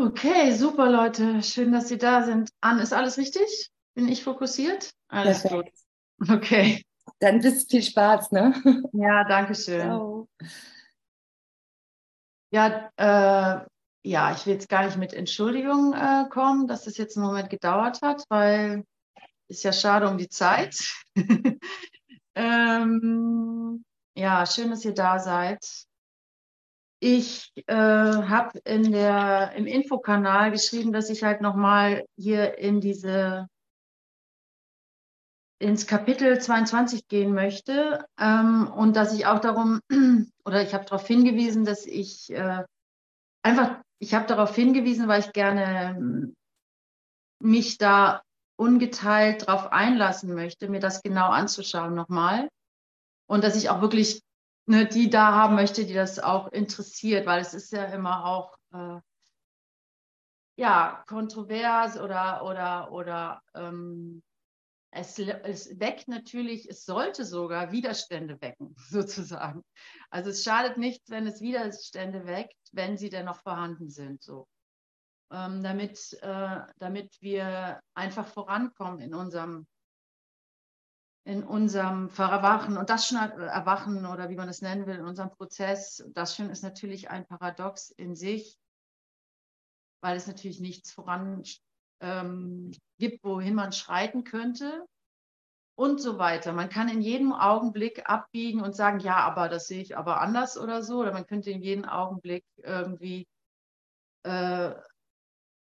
Okay, super Leute. Schön, dass Sie da sind. An, ist alles richtig? Bin ich fokussiert? Alles Perfekt. gut. Okay. Dann bis viel Spaß, ne? Ja, danke schön. Ciao. Ja, äh, ja, ich will jetzt gar nicht mit Entschuldigung äh, kommen, dass das jetzt einen Moment gedauert hat, weil ist ja schade um die Zeit. ähm, ja, schön, dass ihr da seid. Ich äh, habe in der im Infokanal geschrieben, dass ich halt nochmal hier in diese ins Kapitel 22 gehen möchte ähm, und dass ich auch darum oder ich habe darauf hingewiesen, dass ich äh, einfach ich habe darauf hingewiesen, weil ich gerne ähm, mich da ungeteilt darauf einlassen möchte, mir das genau anzuschauen nochmal. Und dass ich auch wirklich ne, die da haben möchte, die das auch interessiert, weil es ist ja immer auch äh, ja kontrovers oder oder oder ähm, es, es, weckt natürlich, es sollte sogar Widerstände wecken, sozusagen. Also es schadet nichts, wenn es Widerstände weckt, wenn sie denn noch vorhanden sind, so. Ähm, damit, äh, damit wir einfach vorankommen in unserem, in unserem Verwachen und das schon äh, Erwachen oder wie man es nennen will, in unserem Prozess. Das schon ist natürlich ein Paradox in sich, weil es natürlich nichts voran ähm, gibt, wohin man schreiten könnte und so weiter. Man kann in jedem Augenblick abbiegen und sagen, ja, aber das sehe ich aber anders oder so. Oder man könnte in jedem Augenblick irgendwie äh,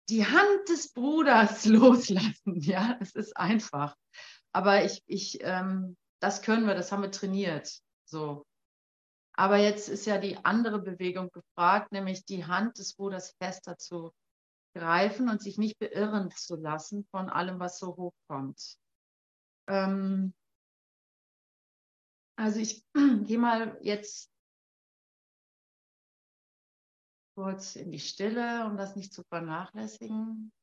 die Hand des Bruders loslassen. Ja, es ist einfach. Aber ich, ich, ähm, das können wir, das haben wir trainiert. So. Aber jetzt ist ja die andere Bewegung gefragt, nämlich die Hand des Bruders fester zu greifen und sich nicht beirren zu lassen von allem, was so hochkommt. Ähm, also ich gehe mal jetzt kurz in die Stille, um das nicht zu vernachlässigen.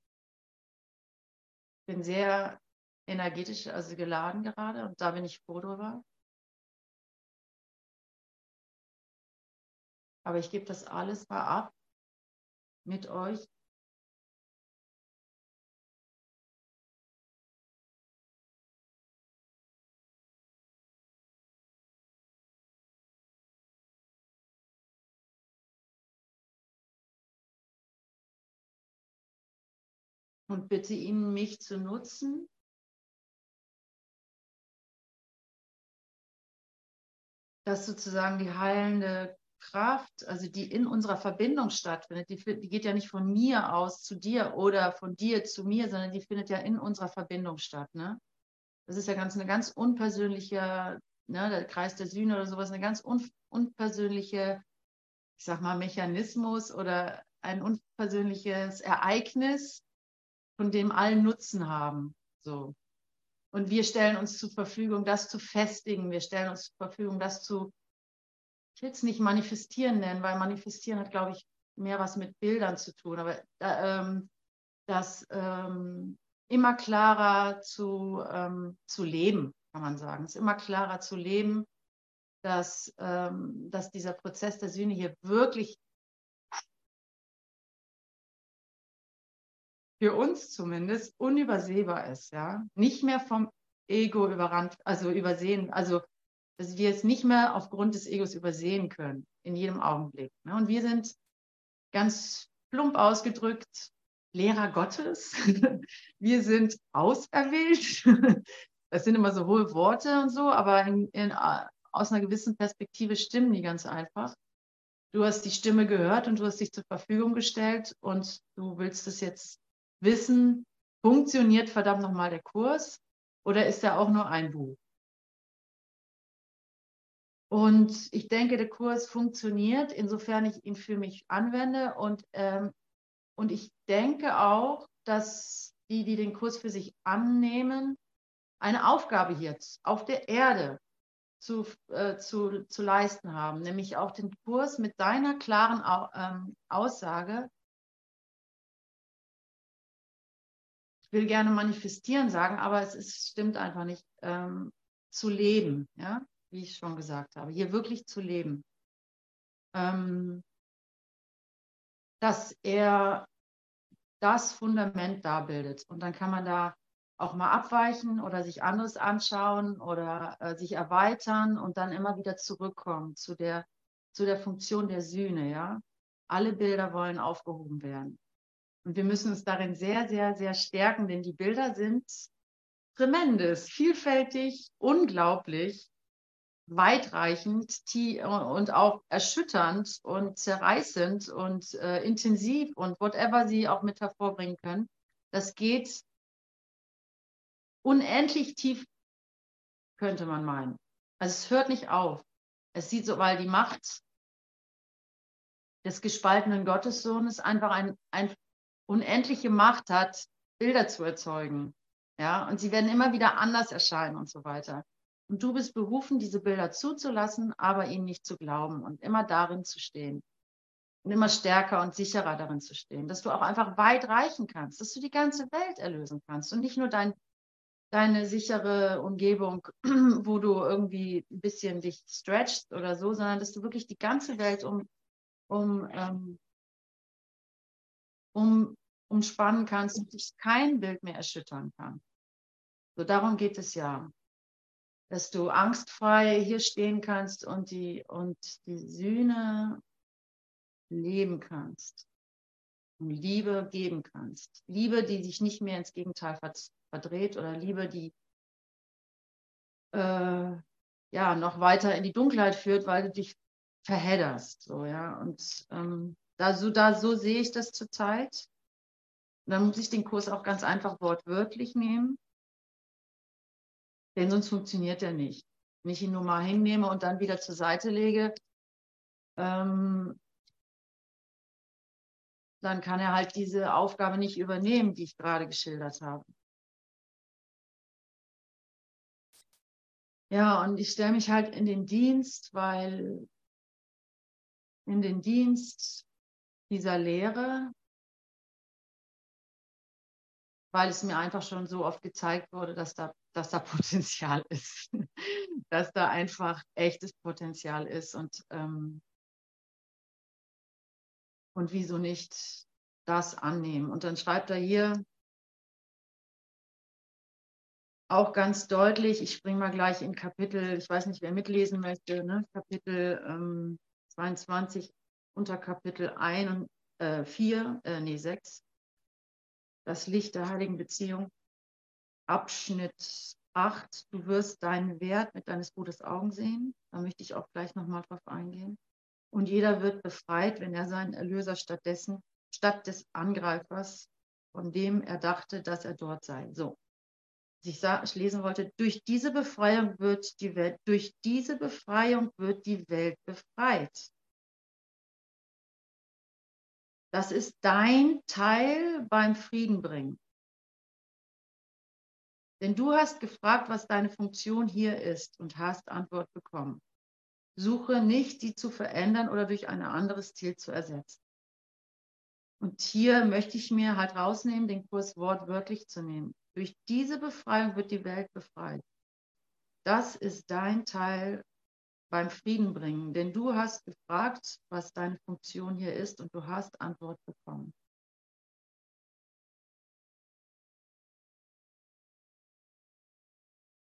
Ich bin sehr energetisch, also geladen gerade und da bin ich froh drüber. Aber ich gebe das alles mal ab mit euch und bitte ihn, mich zu nutzen. Dass sozusagen die heilende Kraft, also die in unserer Verbindung stattfindet, die, die, geht ja nicht von mir aus zu dir oder von dir zu mir, sondern die findet ja in unserer Verbindung statt. Ne? Das ist ja ganz eine ganz unpersönliche, ne, der Kreis der Sühne oder sowas, eine ganz un, unpersönliche, ich sag mal, Mechanismus oder ein unpersönliches Ereignis, von dem allen Nutzen haben. So. Und wir stellen uns zur Verfügung, das zu festigen. Wir stellen uns zur Verfügung, das zu, ich will es nicht manifestieren nennen, weil manifestieren hat, glaube ich, mehr was mit Bildern zu tun. Aber ähm, das ähm, immer klarer zu, ähm, zu leben, kann man sagen. Es ist immer klarer zu leben, dass, ähm, dass dieser Prozess der Sühne hier wirklich für uns zumindest unübersehbar ist, ja. Nicht mehr vom Ego überrannt, also übersehen, also dass wir es nicht mehr aufgrund des Egos übersehen können, in jedem Augenblick. Ne? Und wir sind ganz plump ausgedrückt Lehrer Gottes. wir sind auserwählt. Das sind immer so hohe Worte und so, aber in, in, aus einer gewissen Perspektive stimmen die ganz einfach. Du hast die Stimme gehört und du hast dich zur Verfügung gestellt und du willst es jetzt wissen, funktioniert verdammt nochmal der Kurs oder ist er auch nur ein Buch? Und ich denke, der Kurs funktioniert, insofern ich ihn für mich anwende. Und, ähm, und ich denke auch, dass die, die den Kurs für sich annehmen, eine Aufgabe jetzt auf der Erde zu, äh, zu, zu leisten haben, nämlich auch den Kurs mit deiner klaren ähm, Aussage will gerne manifestieren sagen, aber es ist, stimmt einfach nicht, ähm, zu leben, ja, wie ich schon gesagt habe, hier wirklich zu leben. Ähm, dass er das Fundament da bildet. Und dann kann man da auch mal abweichen oder sich anderes anschauen oder äh, sich erweitern und dann immer wieder zurückkommen zu der, zu der Funktion der Sühne, ja. Alle Bilder wollen aufgehoben werden. Und wir müssen uns darin sehr, sehr, sehr stärken, denn die Bilder sind tremendous, vielfältig, unglaublich, weitreichend und auch erschütternd und zerreißend und äh, intensiv und whatever sie auch mit hervorbringen können. Das geht unendlich tief, könnte man meinen. Also es hört nicht auf. Es sieht so, weil die Macht des gespaltenen Gottessohnes einfach ein, ein unendliche Macht hat, Bilder zu erzeugen. Ja, und sie werden immer wieder anders erscheinen und so weiter. Und du bist berufen, diese Bilder zuzulassen, aber ihnen nicht zu glauben und immer darin zu stehen. Und immer stärker und sicherer darin zu stehen. Dass du auch einfach weit reichen kannst, dass du die ganze Welt erlösen kannst und nicht nur dein, deine sichere Umgebung, wo du irgendwie ein bisschen dich stretchst oder so, sondern dass du wirklich die ganze Welt um, um, ähm, um umspannen kannst und dich kein Bild mehr erschüttern kann. So darum geht es ja, dass du angstfrei hier stehen kannst und die, und die Sühne leben kannst und Liebe geben kannst. Liebe, die sich nicht mehr ins Gegenteil verdreht oder Liebe, die äh, ja noch weiter in die Dunkelheit führt, weil du dich verhedderst. So, ja. Und ähm, da, so, da, so sehe ich das zurzeit. Dann muss ich den Kurs auch ganz einfach wortwörtlich nehmen. Denn sonst funktioniert er nicht. Wenn ich ihn nur mal hinnehme und dann wieder zur Seite lege, ähm, dann kann er halt diese Aufgabe nicht übernehmen, die ich gerade geschildert habe. Ja, und ich stelle mich halt in den Dienst, weil in den Dienst dieser Lehre, weil es mir einfach schon so oft gezeigt wurde, dass da, dass da Potenzial ist, dass da einfach echtes Potenzial ist und, ähm, und wieso nicht das annehmen. Und dann schreibt er hier auch ganz deutlich, ich springe mal gleich in Kapitel, ich weiß nicht, wer mitlesen möchte, ne? Kapitel ähm, 22 unter Kapitel 1 und äh, 4, äh, nee 6 das Licht der heiligen Beziehung. Abschnitt 8, du wirst deinen Wert mit deines Bruders Augen sehen. Da möchte ich auch gleich nochmal drauf eingehen. Und jeder wird befreit, wenn er seinen Erlöser stattdessen, statt des Angreifers, von dem er dachte, dass er dort sei. So. Ich, sah, ich lesen wollte, durch diese Befreiung wird die Welt, durch diese Befreiung wird die Welt befreit. Das ist dein Teil beim Frieden bringen. Denn du hast gefragt, was deine Funktion hier ist und hast Antwort bekommen. Suche nicht, sie zu verändern oder durch ein anderes Ziel zu ersetzen. Und hier möchte ich mir halt rausnehmen, den Kurs wortwörtlich zu nehmen. Durch diese Befreiung wird die Welt befreit. Das ist dein Teil beim Frieden bringen. Denn du hast gefragt, was deine Funktion hier ist und du hast Antwort bekommen.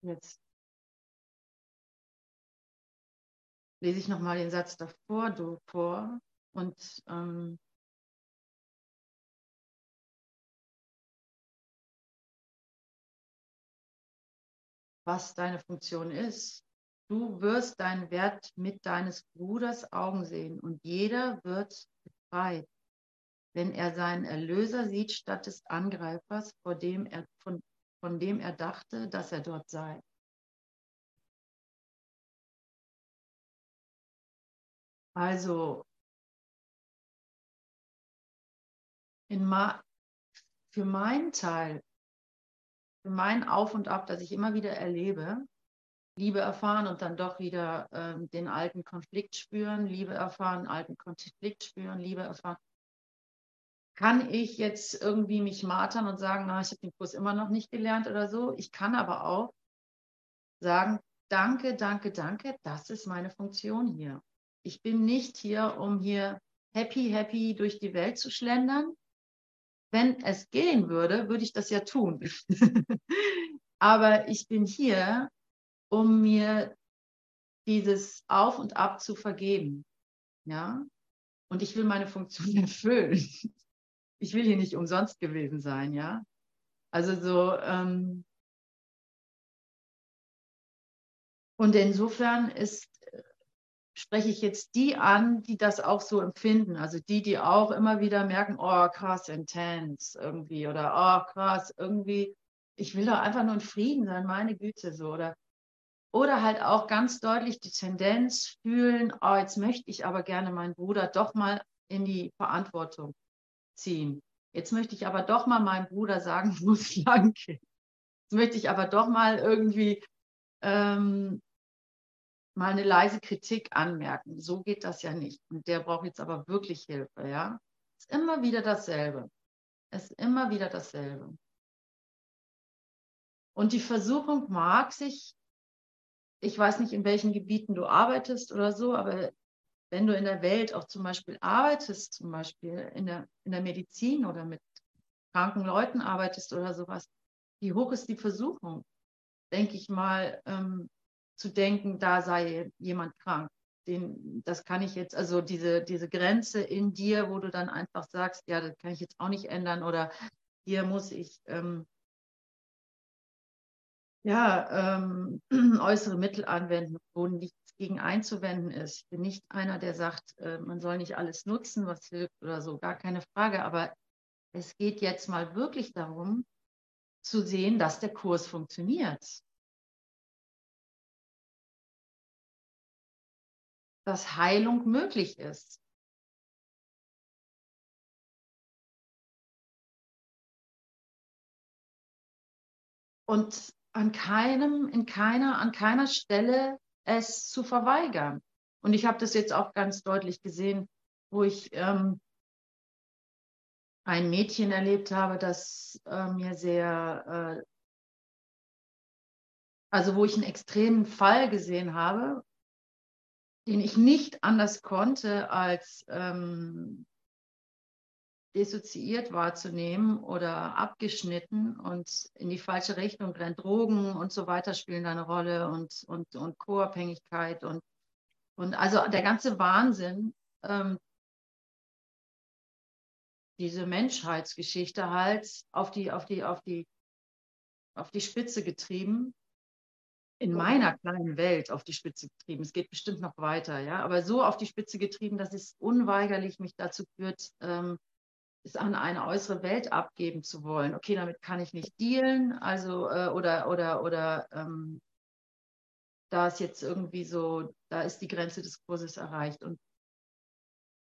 Jetzt lese ich nochmal den Satz davor, du vor und ähm, was deine Funktion ist. Du wirst deinen Wert mit deines Bruders Augen sehen und jeder wird befreit, wenn er seinen Erlöser sieht statt des Angreifers, vor dem er, von, von dem er dachte, dass er dort sei. Also für meinen Teil, für mein Auf und Ab, das ich immer wieder erlebe, Liebe erfahren und dann doch wieder ähm, den alten Konflikt spüren, Liebe erfahren, alten Konflikt spüren, Liebe erfahren. Kann ich jetzt irgendwie mich martern und sagen, na, ich habe den Kurs immer noch nicht gelernt oder so? Ich kann aber auch sagen, danke, danke, danke, das ist meine Funktion hier. Ich bin nicht hier, um hier happy, happy durch die Welt zu schlendern, wenn es gehen würde, würde ich das ja tun. Aber ich bin hier, um mir dieses Auf und Ab zu vergeben. Ja? Und ich will meine Funktion erfüllen. Ich will hier nicht umsonst gewesen sein, ja. Also so, ähm, und insofern ist, spreche ich jetzt die an, die das auch so empfinden. Also die, die auch immer wieder merken, oh krass, intense irgendwie oder oh krass, irgendwie, ich will doch einfach nur in Frieden sein, meine Güte so. Oder oder halt auch ganz deutlich die Tendenz fühlen, oh, jetzt möchte ich aber gerne meinen Bruder doch mal in die Verantwortung ziehen. Jetzt möchte ich aber doch mal meinem Bruder sagen, wo es lang geht. Jetzt möchte ich aber doch mal irgendwie ähm, mal eine leise Kritik anmerken. So geht das ja nicht. Und der braucht jetzt aber wirklich Hilfe, ja. Es ist immer wieder dasselbe. Es ist immer wieder dasselbe. Und die Versuchung mag sich ich weiß nicht, in welchen Gebieten du arbeitest oder so, aber wenn du in der Welt auch zum Beispiel arbeitest, zum Beispiel in der, in der Medizin oder mit kranken Leuten arbeitest oder sowas, wie hoch ist die Versuchung, denke ich mal, ähm, zu denken, da sei jemand krank. Den, das kann ich jetzt, also diese, diese Grenze in dir, wo du dann einfach sagst, ja, das kann ich jetzt auch nicht ändern oder hier muss ich ähm, ja, ähm, äußere Mittel anwenden, wo nichts gegen einzuwenden ist. Ich bin nicht einer, der sagt, äh, man soll nicht alles nutzen, was hilft oder so, gar keine Frage. Aber es geht jetzt mal wirklich darum, zu sehen, dass der Kurs funktioniert. Dass Heilung möglich ist. Und an keinem, in keiner, an keiner Stelle es zu verweigern. Und ich habe das jetzt auch ganz deutlich gesehen, wo ich ähm, ein Mädchen erlebt habe, das äh, mir sehr, äh, also wo ich einen extremen Fall gesehen habe, den ich nicht anders konnte, als ähm, dissoziiert wahrzunehmen oder abgeschnitten und in die falsche Richtung rennt. Drogen und so weiter spielen eine Rolle und, und, und Co-Abhängigkeit und, und also der ganze Wahnsinn, ähm, diese Menschheitsgeschichte halt auf die, auf die, auf die, auf die Spitze getrieben. In meiner kleinen Welt auf die Spitze getrieben. Es geht bestimmt noch weiter, ja, aber so auf die Spitze getrieben, dass es unweigerlich mich dazu führt, ähm, es an eine äußere Welt abgeben zu wollen. Okay, damit kann ich nicht dealen, also äh, oder oder oder ähm, da ist jetzt irgendwie so, da ist die Grenze des Kurses erreicht. Und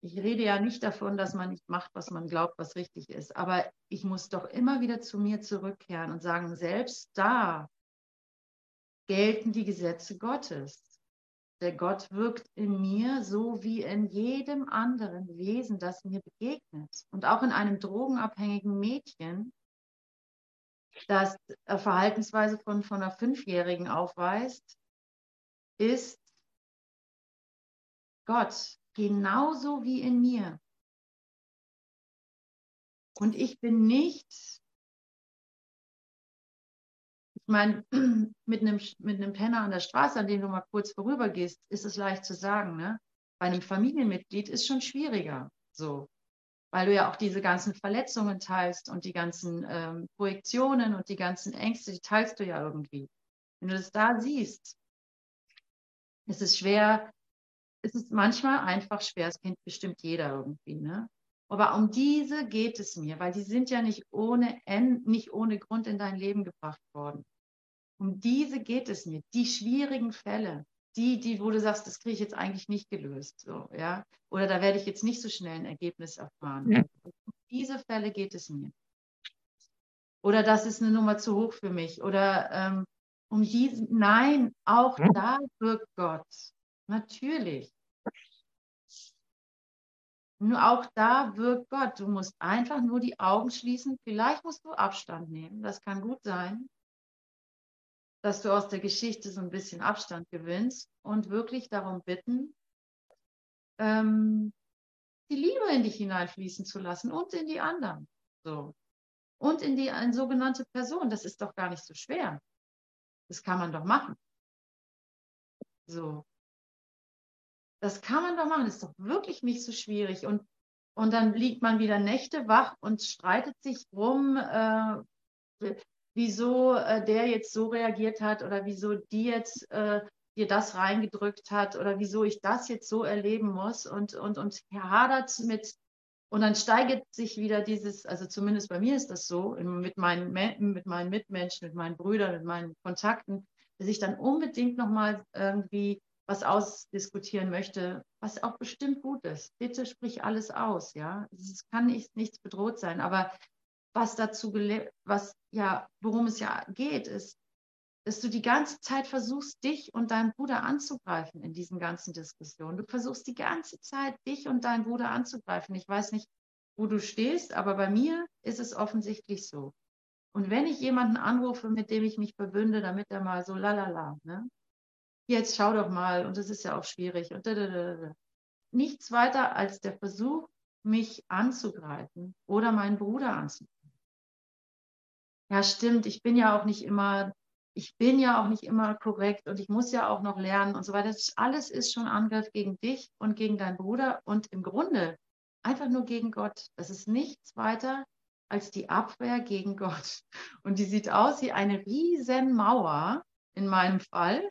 ich rede ja nicht davon, dass man nicht macht, was man glaubt, was richtig ist. Aber ich muss doch immer wieder zu mir zurückkehren und sagen, selbst da gelten die Gesetze Gottes. Der Gott wirkt in mir so wie in jedem anderen Wesen, das mir begegnet. Und auch in einem drogenabhängigen Mädchen, das Verhaltensweise von, von einer Fünfjährigen aufweist, ist Gott genauso wie in mir. Und ich bin nicht ich meine, mit einem, mit einem Penner an der Straße, an dem du mal kurz vorübergehst, ist es leicht zu sagen. Ne? Bei einem Familienmitglied ist schon schwieriger. So. Weil du ja auch diese ganzen Verletzungen teilst und die ganzen ähm, Projektionen und die ganzen Ängste, die teilst du ja irgendwie. Wenn du das da siehst, ist es schwer, ist es manchmal einfach schwer, das kennt bestimmt jeder irgendwie, ne? Aber um diese geht es mir, weil die sind ja nicht ohne, nicht ohne Grund in dein Leben gebracht worden. Um diese geht es mir. Die schwierigen Fälle, die, die, wo du sagst, das kriege ich jetzt eigentlich nicht gelöst, so, ja, oder da werde ich jetzt nicht so schnell ein Ergebnis erfahren. Ja. Um diese Fälle geht es mir. Oder das ist eine Nummer zu hoch für mich. Oder ähm, um diese, nein, auch ja. da wirkt Gott. Natürlich. Nur auch da wirkt Gott. Du musst einfach nur die Augen schließen. Vielleicht musst du Abstand nehmen. Das kann gut sein dass du aus der Geschichte so ein bisschen Abstand gewinnst und wirklich darum bitten, ähm, die Liebe in dich hineinfließen zu lassen und in die anderen. So. Und in die eine sogenannte Person. Das ist doch gar nicht so schwer. Das kann man doch machen. So. Das kann man doch machen. Das ist doch wirklich nicht so schwierig. Und, und dann liegt man wieder Nächte wach und streitet sich rum, äh, wieso äh, der jetzt so reagiert hat oder wieso die jetzt äh, dir das reingedrückt hat oder wieso ich das jetzt so erleben muss und, und, und hadert mit, und dann steigert sich wieder dieses, also zumindest bei mir ist das so, mit meinen, mit meinen Mitmenschen, mit meinen Brüdern, mit meinen Kontakten, dass ich dann unbedingt nochmal irgendwie was ausdiskutieren möchte, was auch bestimmt gut ist. Bitte sprich alles aus, ja. Es kann nicht, nichts bedroht sein, aber was dazu, was ja, worum es ja geht, ist, dass du die ganze Zeit versuchst, dich und deinen Bruder anzugreifen in diesen ganzen Diskussionen. Du versuchst die ganze Zeit, dich und deinen Bruder anzugreifen. Ich weiß nicht, wo du stehst, aber bei mir ist es offensichtlich so. Und wenn ich jemanden anrufe, mit dem ich mich verbünde, damit er mal so lalala, ne? Jetzt schau doch mal, und das ist ja auch schwierig, und dadadada. nichts weiter als der Versuch, mich anzugreifen oder meinen Bruder anzugreifen. Ja, stimmt, ich bin ja auch nicht immer ich bin ja auch nicht immer korrekt und ich muss ja auch noch lernen und so weiter. Das alles ist schon Angriff gegen dich und gegen deinen Bruder und im Grunde einfach nur gegen Gott. Das ist nichts weiter als die Abwehr gegen Gott. Und die sieht aus wie eine riesen Mauer in meinem Fall.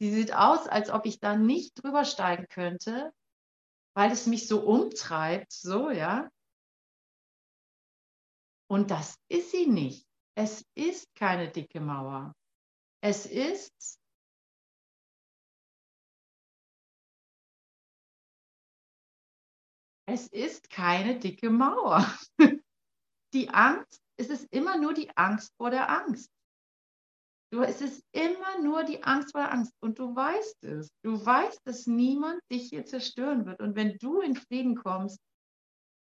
Die sieht aus, als ob ich da nicht drüber steigen könnte, weil es mich so umtreibt, so, ja. Und das ist sie nicht. Es ist keine dicke Mauer. Es ist Es ist keine dicke Mauer. Die Angst, es ist immer nur die Angst vor der Angst. Du, es ist immer nur die Angst vor der Angst. Und du weißt es. Du weißt, dass niemand dich hier zerstören wird. Und wenn du in Frieden kommst,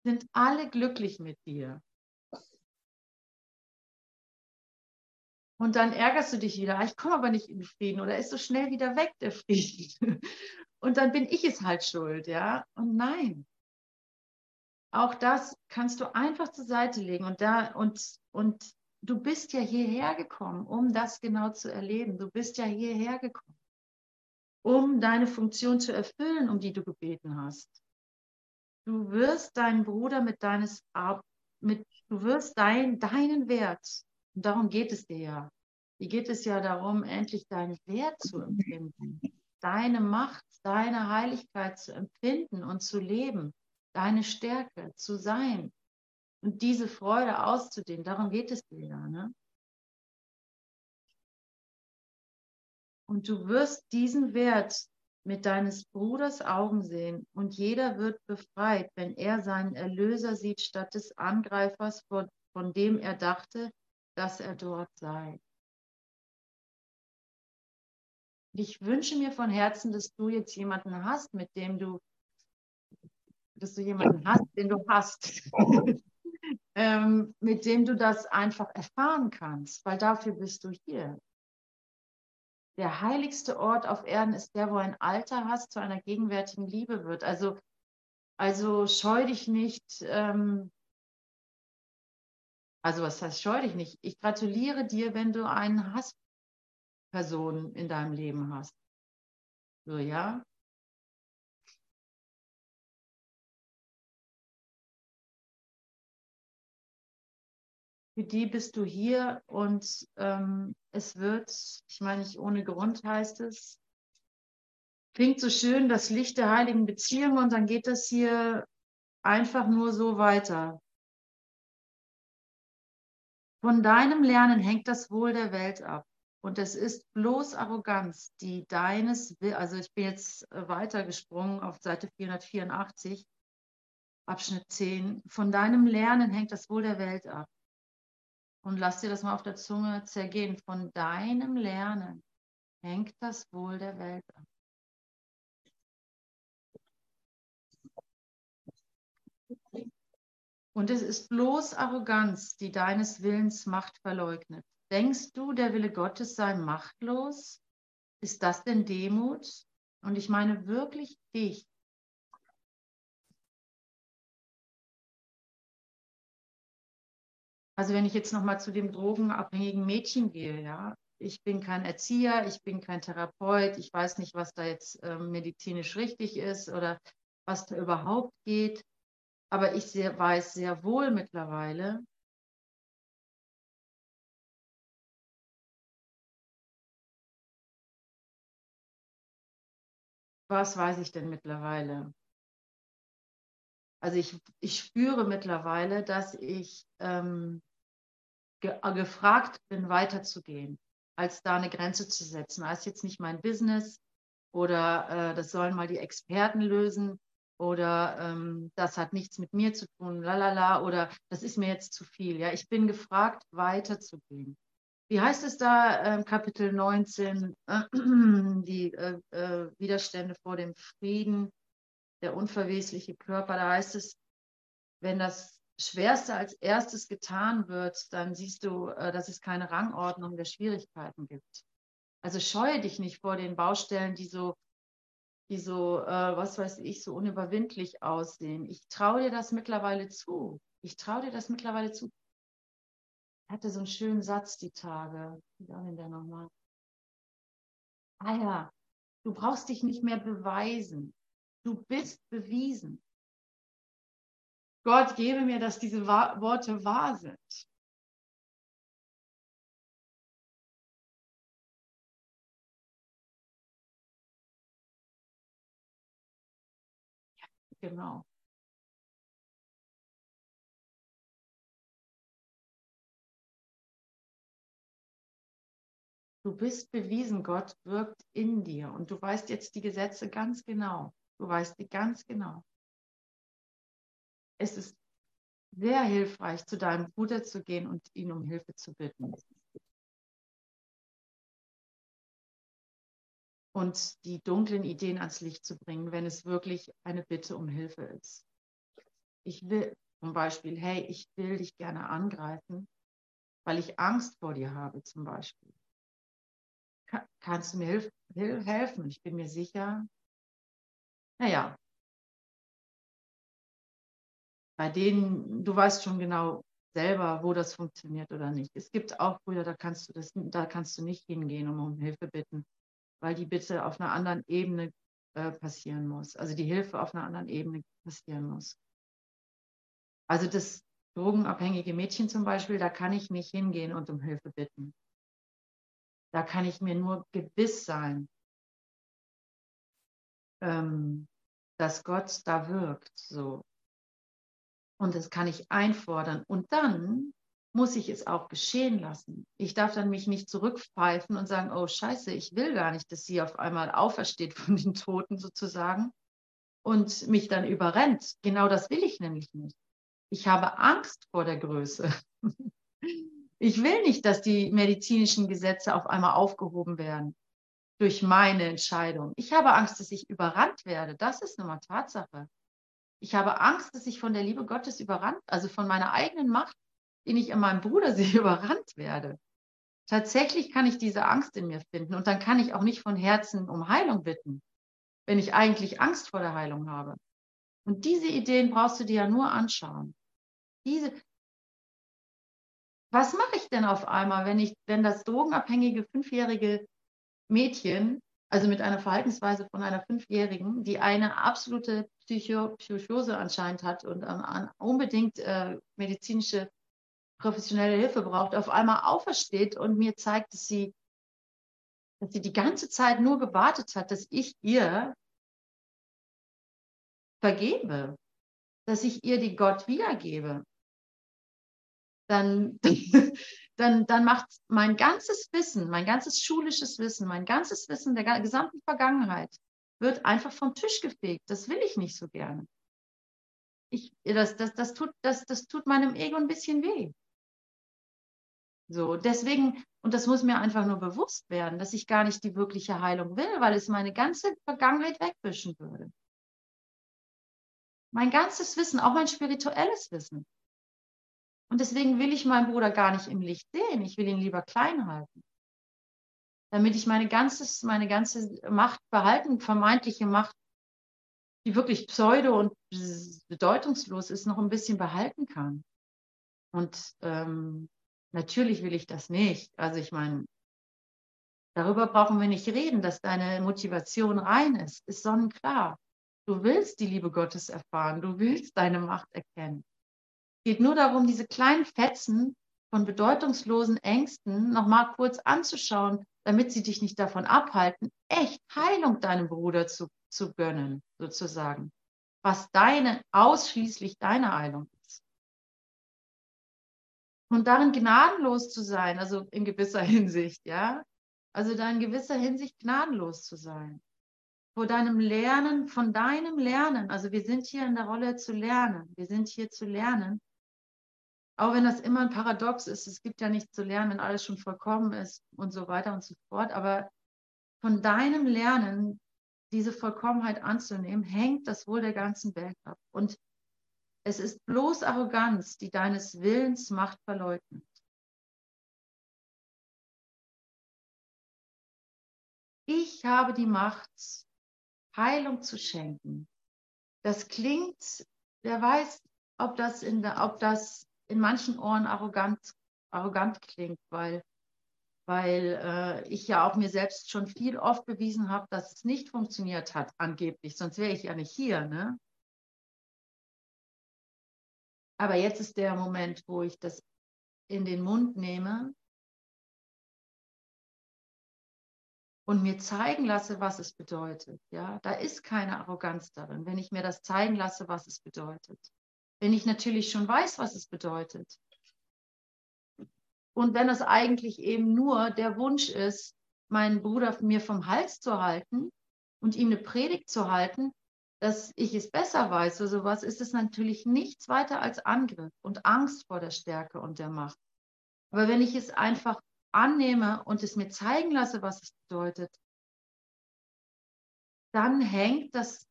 sind alle glücklich mit dir. Und dann ärgerst du dich wieder, ah, ich komme aber nicht in den Frieden oder ist so schnell wieder weg, der Frieden. Und dann bin ich es halt schuld, ja. Und nein. Auch das kannst du einfach zur Seite legen und da und, und du bist ja hierher gekommen, um das genau zu erleben. Du bist ja hierher gekommen, um deine Funktion zu erfüllen, um die du gebeten hast. Du wirst deinen Bruder mit deines mit, du wirst dein, deinen Wert und darum geht es dir ja. Hier geht es ja darum, endlich deinen Wert zu empfinden, deine Macht, deine Heiligkeit zu empfinden und zu leben, deine Stärke zu sein und diese Freude auszudehnen. Darum geht es dir ja. Ne? Und du wirst diesen Wert mit deines Bruders Augen sehen und jeder wird befreit, wenn er seinen Erlöser sieht statt des Angreifers, von dem er dachte, dass er dort sei. Ich wünsche mir von Herzen, dass du jetzt jemanden hast, mit dem du, dass du jemanden hast, den du hast, ähm, mit dem du das einfach erfahren kannst, weil dafür bist du hier. Der heiligste Ort auf Erden ist der, wo ein alter Hass zu einer gegenwärtigen Liebe wird. Also, also scheu dich nicht, ähm, also was heißt scheu dich nicht? Ich gratuliere dir, wenn du eine Hassperson in deinem Leben hast. So, ja? Für die bist du hier und ähm, es wird, ich meine nicht ohne Grund heißt es, klingt so schön, das Licht der heiligen Beziehung und dann geht das hier einfach nur so weiter. Von deinem Lernen hängt das Wohl der Welt ab. Und es ist bloß Arroganz, die deines, also ich bin jetzt äh, weitergesprungen auf Seite 484, Abschnitt 10. Von deinem Lernen hängt das Wohl der Welt ab. Und lass dir das mal auf der Zunge zergehen. Von deinem Lernen hängt das Wohl der Welt ab. Und es ist bloß Arroganz, die deines Willens Macht verleugnet. Denkst du, der Wille Gottes sei machtlos? Ist das denn Demut? Und ich meine wirklich dich. Also wenn ich jetzt nochmal zu dem drogenabhängigen Mädchen gehe, ja, ich bin kein Erzieher, ich bin kein Therapeut, ich weiß nicht, was da jetzt äh, medizinisch richtig ist oder was da überhaupt geht. Aber ich sehr, weiß sehr wohl mittlerweile, was weiß ich denn mittlerweile? Also ich, ich spüre mittlerweile, dass ich ähm, ge gefragt bin, weiterzugehen, als da eine Grenze zu setzen. Das ist jetzt nicht mein Business oder äh, das sollen mal die Experten lösen oder ähm, das hat nichts mit mir zu tun, lalala, oder das ist mir jetzt zu viel. Ja, ich bin gefragt, weiterzugehen wie heißt es da, äh, Kapitel 19, äh, die äh, Widerstände vor dem Frieden, der unverwesliche Körper, da heißt es, wenn das Schwerste als erstes getan wird, dann siehst du, äh, dass es keine Rangordnung der Schwierigkeiten gibt. Also scheue dich nicht vor den Baustellen, die so, die so, äh, was weiß ich, so unüberwindlich aussehen. Ich traue dir das mittlerweile zu. Ich traue dir das mittlerweile zu hatte so einen schönen Satz die Tage. Wie war denn der nochmal? Ah ja, du brauchst dich nicht mehr beweisen. Du bist bewiesen. Gott gebe mir, dass diese Worte wahr sind. Genau. Du bist bewiesen, Gott wirkt in dir und du weißt jetzt die Gesetze ganz genau. Du weißt die ganz genau. Es ist sehr hilfreich, zu deinem Bruder zu gehen und ihn um Hilfe zu bitten. Und die dunklen Ideen ans Licht zu bringen, wenn es wirklich eine Bitte um Hilfe ist. Ich will zum Beispiel, hey, ich will dich gerne angreifen, weil ich Angst vor dir habe zum Beispiel kannst du mir helfen? Ich bin mir sicher, naja, bei denen, du weißt schon genau selber, wo das funktioniert oder nicht. Es gibt auch Brüder, da kannst du das, da kannst du nicht hingehen und um Hilfe bitten, weil die Bitte auf einer anderen Ebene äh, passieren muss. Also die Hilfe auf einer anderen Ebene passieren muss. Also das drogenabhängige Mädchen zum Beispiel, da kann ich nicht hingehen und um Hilfe bitten. Da kann ich mir nur gewiss sein, ähm, dass Gott da wirkt. So. Und das kann ich einfordern. Und dann muss ich es auch geschehen lassen. Ich darf dann mich nicht zurückpfeifen und sagen, oh scheiße, ich will gar nicht, dass sie auf einmal aufersteht von den Toten sozusagen und mich dann überrennt. Genau das will ich nämlich nicht. Ich habe Angst vor der Größe. Ich will nicht, dass die medizinischen Gesetze auf einmal aufgehoben werden durch meine Entscheidung. Ich habe Angst, dass ich überrannt werde. Das ist nun mal Tatsache. Ich habe Angst, dass ich von der Liebe Gottes überrannt, also von meiner eigenen Macht, die ich in meinem Bruder sehe, überrannt werde. Tatsächlich kann ich diese Angst in mir finden und dann kann ich auch nicht von Herzen um Heilung bitten, wenn ich eigentlich Angst vor der Heilung habe. Und diese Ideen brauchst du dir ja nur anschauen. Diese, was mache ich denn auf einmal, wenn ich, wenn das drogenabhängige fünfjährige Mädchen, also mit einer Verhaltensweise von einer Fünfjährigen, die eine absolute Psycho Psychose anscheinend hat und an, an unbedingt äh, medizinische professionelle Hilfe braucht, auf einmal aufersteht und mir zeigt, dass sie, dass sie die ganze Zeit nur gewartet hat, dass ich ihr vergebe, dass ich ihr die Gott wiedergebe dann, dann, dann macht mein ganzes Wissen, mein ganzes schulisches Wissen, mein ganzes Wissen der gesamten Vergangenheit wird einfach vom Tisch gefegt. Das will ich nicht so gerne. Ich, das, das, das, tut, das, das tut meinem Ego ein bisschen weh. So, deswegen, und das muss mir einfach nur bewusst werden, dass ich gar nicht die wirkliche Heilung will, weil es meine ganze Vergangenheit wegwischen würde. Mein ganzes Wissen, auch mein spirituelles Wissen. Und deswegen will ich meinen Bruder gar nicht im Licht sehen. Ich will ihn lieber klein halten. Damit ich meine, ganzes, meine ganze Macht behalten, vermeintliche Macht, die wirklich pseudo und bedeutungslos ist, noch ein bisschen behalten kann. Und ähm, natürlich will ich das nicht. Also ich meine, darüber brauchen wir nicht reden, dass deine Motivation rein ist, ist sonnenklar. Du willst die Liebe Gottes erfahren, du willst deine Macht erkennen. Es geht nur darum, diese kleinen Fetzen von bedeutungslosen Ängsten nochmal kurz anzuschauen, damit sie dich nicht davon abhalten, echt Heilung deinem Bruder zu, zu gönnen, sozusagen. Was deine, ausschließlich deine Heilung ist. Und darin gnadenlos zu sein, also in gewisser Hinsicht, ja. Also da in gewisser Hinsicht gnadenlos zu sein vor deinem Lernen, von deinem Lernen. Also wir sind hier in der Rolle zu lernen. Wir sind hier zu lernen. Auch wenn das immer ein Paradox ist, es gibt ja nichts zu lernen, wenn alles schon vollkommen ist und so weiter und so fort. Aber von deinem Lernen, diese Vollkommenheit anzunehmen, hängt das Wohl der ganzen Welt ab. Und es ist bloß Arroganz, die deines Willens Macht verleugnet. Ich habe die Macht, Heilung zu schenken. Das klingt, wer weiß, ob das in, ob das in manchen Ohren arrogant, arrogant klingt, weil, weil äh, ich ja auch mir selbst schon viel oft bewiesen habe, dass es nicht funktioniert hat, angeblich, sonst wäre ich ja nicht hier. Ne? Aber jetzt ist der Moment, wo ich das in den Mund nehme und mir zeigen lasse, was es bedeutet. Ja, da ist keine Arroganz darin, wenn ich mir das zeigen lasse, was es bedeutet. Wenn ich natürlich schon weiß, was es bedeutet. Und wenn es eigentlich eben nur der Wunsch ist, meinen Bruder mir vom Hals zu halten und ihm eine Predigt zu halten, dass ich es besser weiß oder sowas, ist es natürlich nichts weiter als Angriff und Angst vor der Stärke und der Macht. Aber wenn ich es einfach annehme und es mir zeigen lasse, was es bedeutet, dann hängt das,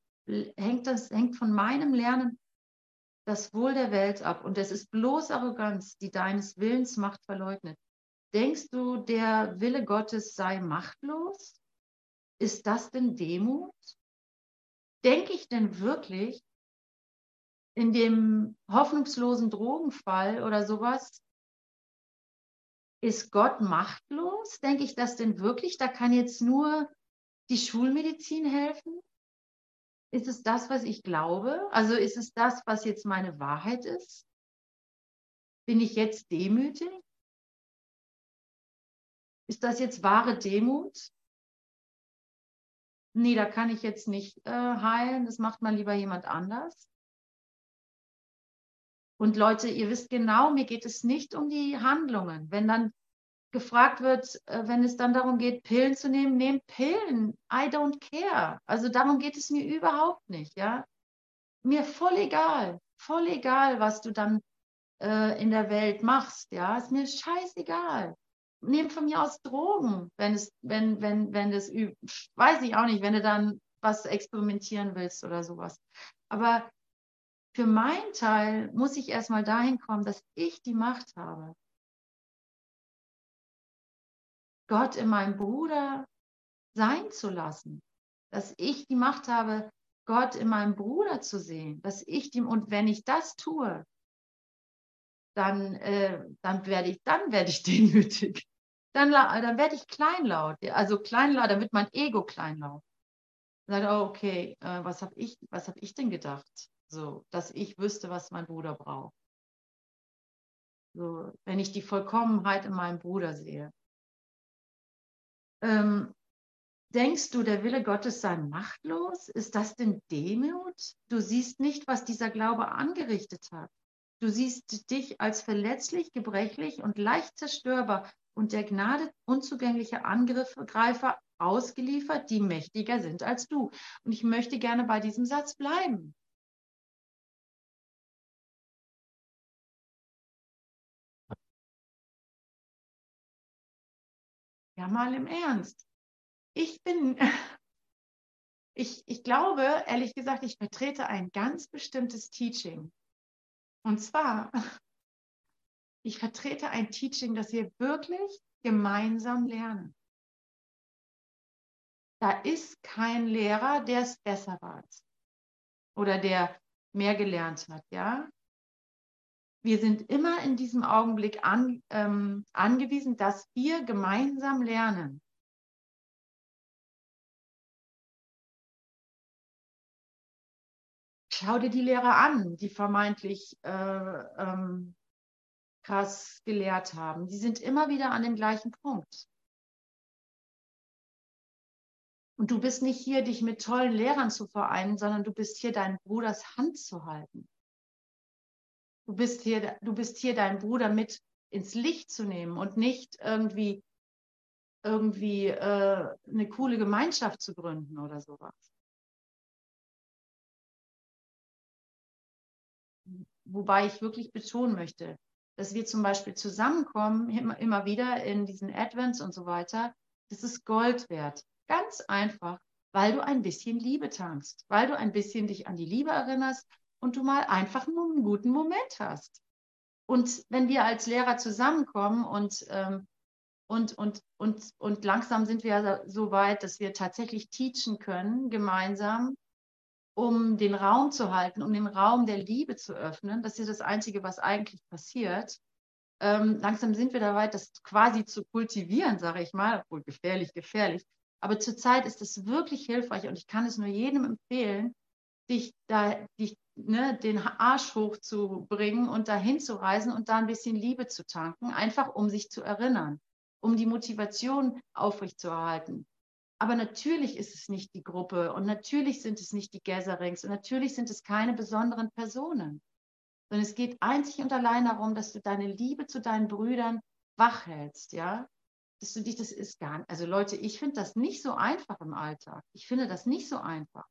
hängt das, hängt von meinem Lernen das Wohl der Welt ab. Und es ist bloß Arroganz, die deines Willens Macht verleugnet. Denkst du, der Wille Gottes sei machtlos? Ist das denn Demut? Denke ich denn wirklich in dem hoffnungslosen Drogenfall oder sowas, ist Gott machtlos? Denke ich das denn wirklich? Da kann jetzt nur die Schulmedizin helfen? Ist es das, was ich glaube? Also ist es das, was jetzt meine Wahrheit ist? Bin ich jetzt demütig? Ist das jetzt wahre Demut? Nee, da kann ich jetzt nicht äh, heilen. Das macht mal lieber jemand anders. Und Leute, ihr wisst genau, mir geht es nicht um die Handlungen. Wenn dann gefragt wird, äh, wenn es dann darum geht, Pillen zu nehmen, nehmt Pillen. I don't care. Also darum geht es mir überhaupt nicht, ja. Mir voll egal, voll egal, was du dann äh, in der Welt machst, ja. Ist mir scheißegal. Nehm von mir aus Drogen, wenn es, wenn, wenn, wenn das, weiß ich auch nicht, wenn du dann was experimentieren willst oder sowas. Aber für meinen Teil muss ich erstmal dahin kommen, dass ich die Macht habe. Gott in meinem Bruder sein zu lassen. Dass ich die Macht habe, Gott in meinem Bruder zu sehen. Dass ich die, und wenn ich das tue, dann, äh, dann werde ich, dann werde ich demütig. Dann, dann werde ich kleinlaut. Also kleinlaut, damit mein Ego kleinlaut. Sagt, oh, okay, äh, was habe ich, habe ich denn gedacht? So, dass ich wüsste, was mein Bruder braucht. So, wenn ich die Vollkommenheit in meinem Bruder sehe. Ähm, denkst du, der Wille Gottes sei machtlos? Ist das denn Demut? Du siehst nicht, was dieser Glaube angerichtet hat. Du siehst dich als verletzlich, gebrechlich und leicht zerstörbar und der Gnade unzugängliche Angreifer ausgeliefert, die mächtiger sind als du. Und ich möchte gerne bei diesem Satz bleiben. Ja, mal im Ernst. Ich bin, ich, ich glaube, ehrlich gesagt, ich vertrete ein ganz bestimmtes Teaching. Und zwar, ich vertrete ein Teaching, das wir wirklich gemeinsam lernen. Da ist kein Lehrer, der es besser weiß oder der mehr gelernt hat, ja? wir sind immer in diesem Augenblick an, ähm, angewiesen, dass wir gemeinsam lernen. Schau dir die Lehrer an, die vermeintlich äh, ähm, krass gelehrt haben. Die sind immer wieder an dem gleichen Punkt. Und du bist nicht hier, dich mit tollen Lehrern zu vereinen, sondern du bist hier, deinen Bruders Hand zu halten. Du bist hier, du bist hier, deinen Bruder mit ins Licht zu nehmen und nicht irgendwie, irgendwie äh, eine coole Gemeinschaft zu gründen oder sowas. Wobei ich wirklich betonen möchte, dass wir zum Beispiel zusammenkommen, immer, wieder in diesen Advents und so weiter, das ist Gold wert. Ganz einfach, weil du ein bisschen Liebe tankst, weil du ein bisschen dich an die Liebe erinnerst und du mal einfach nur einen guten Moment hast. Und wenn wir als Lehrer zusammenkommen und, ähm, und, und, und, und langsam sind wir so weit, dass wir tatsächlich teachen können, gemeinsam, um den Raum zu halten, um den Raum der Liebe zu öffnen. Das ist das Einzige, was eigentlich passiert. Ähm, langsam sind wir da weit, das quasi zu kultivieren, sage ich mal, obwohl gefährlich, gefährlich. Aber zurzeit ist es wirklich hilfreich und ich kann es nur jedem empfehlen, dich da, dich, ne, den Arsch hochzubringen und dahin zu reisen und da ein bisschen Liebe zu tanken, einfach um sich zu erinnern, um die Motivation aufrechtzuerhalten. Aber natürlich ist es nicht die Gruppe und natürlich sind es nicht die Gatherings und natürlich sind es keine besonderen Personen, sondern es geht einzig und allein darum, dass du deine Liebe zu deinen Brüdern wach hältst, ja, dass du dich, das ist gar nicht, also Leute, ich finde das nicht so einfach im Alltag. Ich finde das nicht so einfach.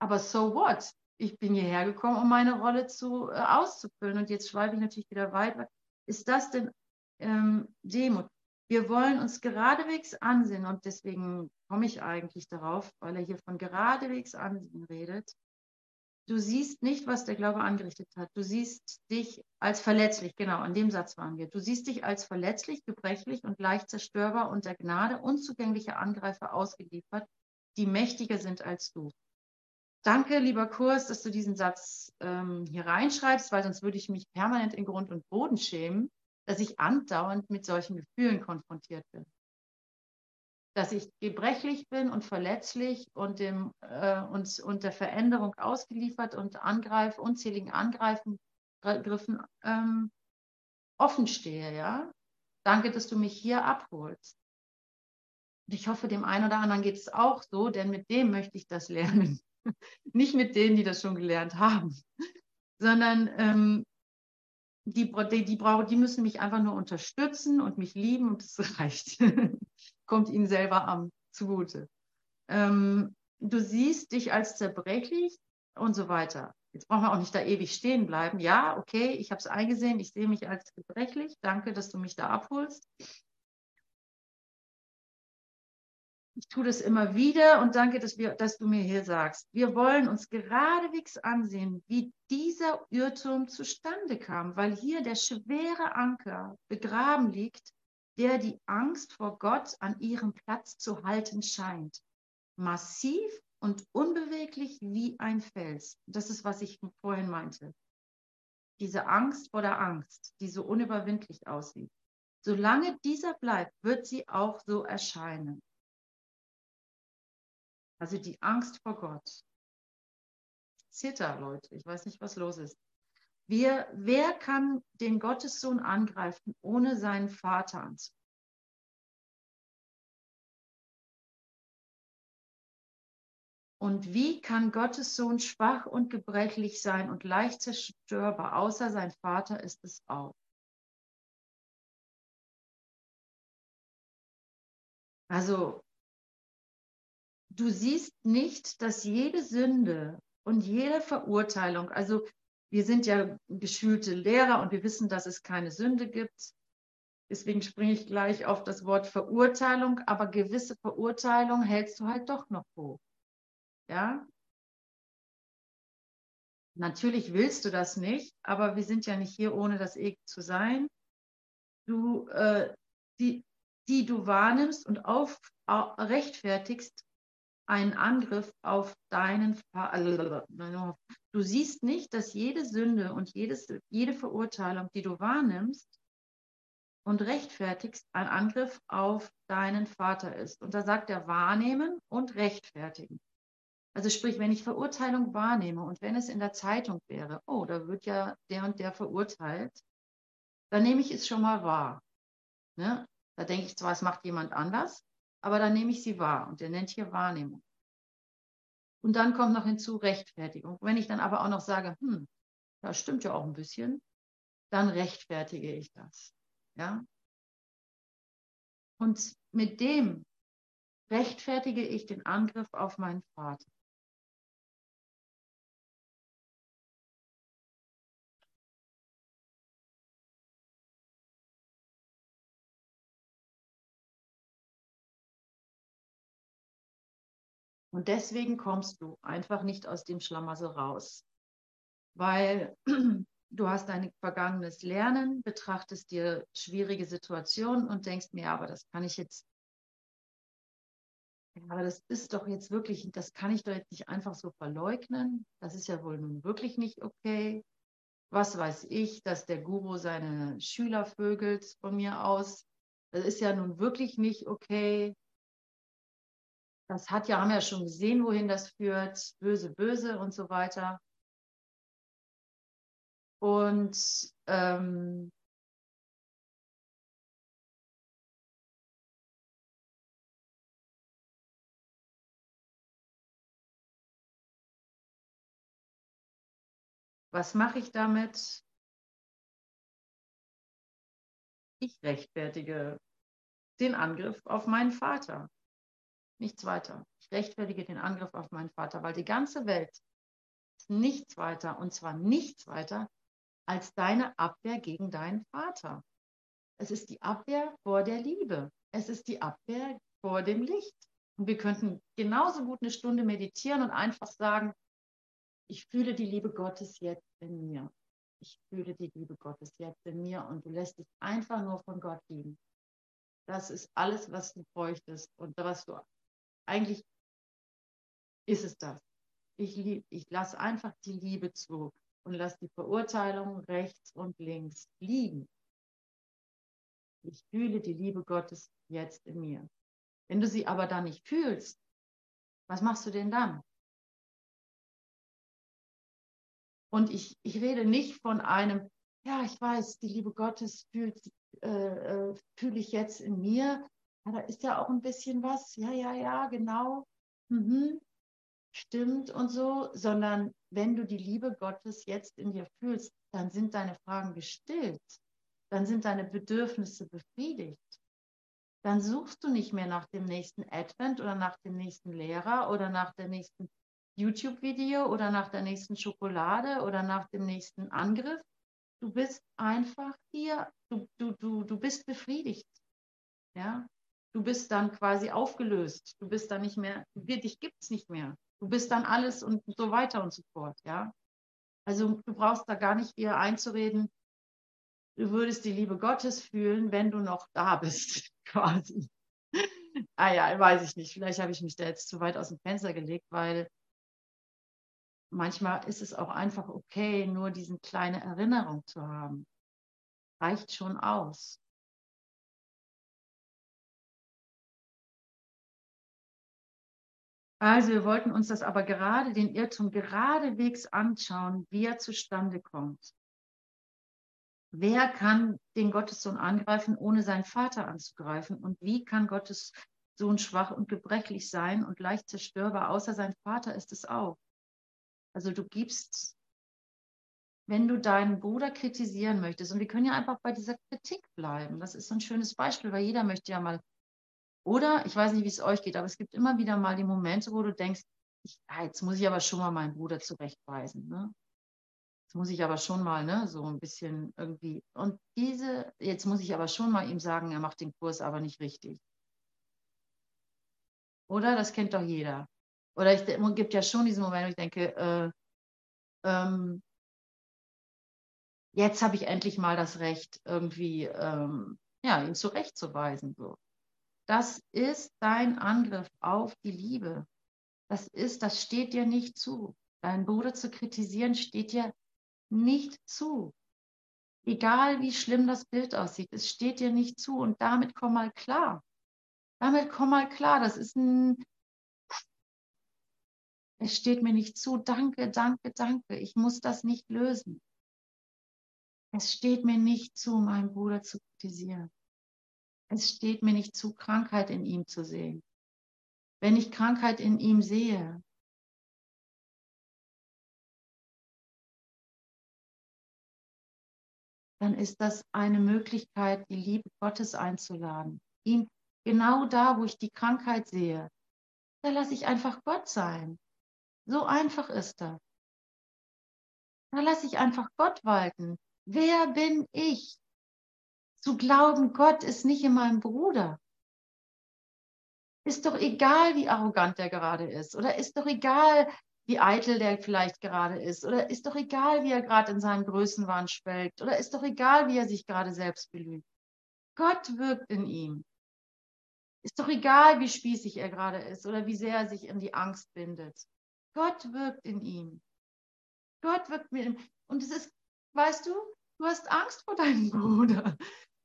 Aber so what? Ich bin hierher gekommen, um meine Rolle zu, äh, auszufüllen und jetzt schweife ich natürlich wieder weiter. Ist das denn ähm, Demut? Wir wollen uns geradewegs ansehen und deswegen komme ich eigentlich darauf, weil er hier von geradewegs ansehen redet. Du siehst nicht, was der Glaube angerichtet hat. Du siehst dich als verletzlich, genau, an dem Satz waren wir. Du siehst dich als verletzlich, gebrechlich und leicht zerstörbar und der Gnade unzugänglicher Angreifer ausgeliefert, die mächtiger sind als du. Danke, lieber Kurs, dass du diesen Satz ähm, hier reinschreibst, weil sonst würde ich mich permanent in Grund und Boden schämen, dass ich andauernd mit solchen Gefühlen konfrontiert bin dass ich gebrechlich bin und verletzlich und, dem, äh, und der Veränderung ausgeliefert und angreife, unzähligen Angreifen, Griffen ähm, offen stehe, ja. Danke, dass du mich hier abholst. Und ich hoffe, dem einen oder anderen geht es auch so, denn mit dem möchte ich das lernen. Nicht mit denen, die das schon gelernt haben, sondern ähm, die, die, die, die müssen mich einfach nur unterstützen und mich lieben und das reicht. Kommt ihnen selber am zugute. Ähm, du siehst dich als zerbrechlich und so weiter. Jetzt brauchen wir auch nicht da ewig stehen bleiben. Ja, okay, ich habe es eingesehen, ich sehe mich als gebrechlich. Danke, dass du mich da abholst. Ich tue das immer wieder und danke, dass, wir, dass du mir hier sagst. Wir wollen uns geradewegs ansehen, wie dieser Irrtum zustande kam, weil hier der schwere Anker begraben liegt, der die Angst vor Gott an ihrem Platz zu halten scheint. Massiv und unbeweglich wie ein Fels. Das ist, was ich vorhin meinte. Diese Angst vor der Angst, die so unüberwindlich aussieht. Solange dieser bleibt, wird sie auch so erscheinen. Also die Angst vor Gott. Zitter, Leute. Ich weiß nicht, was los ist. Wir, wer kann den Gottessohn angreifen, ohne seinen Vater anzugreifen? Und wie kann Gottes Sohn schwach und gebrechlich sein und leicht zerstörbar, außer sein Vater ist es auch? Also du siehst nicht, dass jede Sünde und jede Verurteilung, also wir sind ja geschülte Lehrer und wir wissen, dass es keine Sünde gibt. Deswegen springe ich gleich auf das Wort Verurteilung, aber gewisse Verurteilung hältst du halt doch noch hoch. Ja? Natürlich willst du das nicht, aber wir sind ja nicht hier, ohne das Ego zu sein. Du, äh, die, die du wahrnimmst und auf, rechtfertigst, einen Angriff auf deinen Vater. Du siehst nicht, dass jede Sünde und jedes, jede Verurteilung, die du wahrnimmst und rechtfertigst, ein Angriff auf deinen Vater ist. Und da sagt er wahrnehmen und rechtfertigen. Also sprich, wenn ich Verurteilung wahrnehme und wenn es in der Zeitung wäre, oh, da wird ja der und der verurteilt, dann nehme ich es schon mal wahr. Ne? Da denke ich zwar, es macht jemand anders, aber dann nehme ich sie wahr und der nennt hier Wahrnehmung. Und dann kommt noch hinzu Rechtfertigung. Wenn ich dann aber auch noch sage, hm, das stimmt ja auch ein bisschen, dann rechtfertige ich das. Ja? Und mit dem rechtfertige ich den Angriff auf meinen Vater. Und deswegen kommst du einfach nicht aus dem Schlamassel raus, weil du hast dein vergangenes Lernen, betrachtest dir schwierige Situationen und denkst mir, aber das kann ich jetzt, aber das ist doch jetzt wirklich, das kann ich doch jetzt nicht einfach so verleugnen. Das ist ja wohl nun wirklich nicht okay. Was weiß ich, dass der Guru seine Schüler vögelt von mir aus. Das ist ja nun wirklich nicht okay das hat ja, haben ja schon gesehen, wohin das führt, böse, böse und so weiter. Und ähm, was mache ich damit? Ich rechtfertige den Angriff auf meinen Vater. Nichts weiter. Ich rechtfertige den Angriff auf meinen Vater, weil die ganze Welt nichts weiter und zwar nichts weiter als deine Abwehr gegen deinen Vater. Es ist die Abwehr vor der Liebe. Es ist die Abwehr vor dem Licht. Und wir könnten genauso gut eine Stunde meditieren und einfach sagen, ich fühle die Liebe Gottes jetzt in mir. Ich fühle die Liebe Gottes jetzt in mir und du lässt dich einfach nur von Gott lieben. Das ist alles, was du bräuchtest und was du eigentlich ist es das. Ich, ich lasse einfach die Liebe zu und lasse die Verurteilung rechts und links liegen. Ich fühle die Liebe Gottes jetzt in mir. Wenn du sie aber dann nicht fühlst, was machst du denn dann? Und ich, ich rede nicht von einem, ja, ich weiß, die Liebe Gottes fühlt, äh, äh, fühle ich jetzt in mir, ja, da ist ja auch ein bisschen was, ja, ja, ja, genau, mhm. stimmt und so, sondern wenn du die Liebe Gottes jetzt in dir fühlst, dann sind deine Fragen gestillt, dann sind deine Bedürfnisse befriedigt. Dann suchst du nicht mehr nach dem nächsten Advent oder nach dem nächsten Lehrer oder nach der nächsten YouTube-Video oder nach der nächsten Schokolade oder nach dem nächsten Angriff. Du bist einfach hier, du, du, du, du bist befriedigt. Ja, du bist dann quasi aufgelöst. Du bist dann nicht mehr, dich gibt es nicht mehr. Du bist dann alles und so weiter und so fort, ja. Also du brauchst da gar nicht ihr einzureden, du würdest die Liebe Gottes fühlen, wenn du noch da bist, quasi. ah ja, weiß ich nicht. Vielleicht habe ich mich da jetzt zu weit aus dem Fenster gelegt, weil manchmal ist es auch einfach okay, nur diese kleine Erinnerung zu haben. Reicht schon aus. Also wir wollten uns das aber gerade, den Irrtum geradewegs anschauen, wie er zustande kommt. Wer kann den Gottessohn angreifen, ohne seinen Vater anzugreifen? Und wie kann Gottes Sohn schwach und gebrechlich sein und leicht zerstörbar, außer sein Vater ist es auch? Also du gibst, wenn du deinen Bruder kritisieren möchtest, und wir können ja einfach bei dieser Kritik bleiben. Das ist so ein schönes Beispiel, weil jeder möchte ja mal oder, ich weiß nicht, wie es euch geht, aber es gibt immer wieder mal die Momente, wo du denkst, ich, ah, jetzt muss ich aber schon mal meinen Bruder zurechtweisen. Ne? Jetzt muss ich aber schon mal, ne, so ein bisschen irgendwie. Und diese, jetzt muss ich aber schon mal ihm sagen, er macht den Kurs aber nicht richtig. Oder? Das kennt doch jeder. Oder es gibt ja schon diesen Moment, wo ich denke, äh, ähm, jetzt habe ich endlich mal das Recht, irgendwie ähm, ja, ihn zurechtzuweisen. So. Das ist dein Angriff auf die Liebe. Das ist, das steht dir nicht zu. Deinen Bruder zu kritisieren steht dir nicht zu. Egal wie schlimm das Bild aussieht, es steht dir nicht zu und damit komm mal klar. Damit komm mal klar. Das ist ein, es steht mir nicht zu. Danke, danke, danke. Ich muss das nicht lösen. Es steht mir nicht zu, meinen Bruder zu kritisieren. Es steht mir nicht zu, Krankheit in ihm zu sehen. Wenn ich Krankheit in ihm sehe, dann ist das eine Möglichkeit, die Liebe Gottes einzuladen. Ihn genau da, wo ich die Krankheit sehe, da lasse ich einfach Gott sein. So einfach ist das. Da lasse ich einfach Gott walten. Wer bin ich? Zu glauben, Gott ist nicht in meinem Bruder. Ist doch egal, wie arrogant der gerade ist. Oder ist doch egal, wie eitel der vielleicht gerade ist. Oder ist doch egal, wie er gerade in seinem Größenwahn schwelgt. Oder ist doch egal, wie er sich gerade selbst belügt. Gott wirkt in ihm. Ist doch egal, wie spießig er gerade ist oder wie sehr er sich in die Angst bindet. Gott wirkt in ihm. Gott wirkt mit ihm. Und es ist, weißt du, du hast Angst vor deinem Bruder.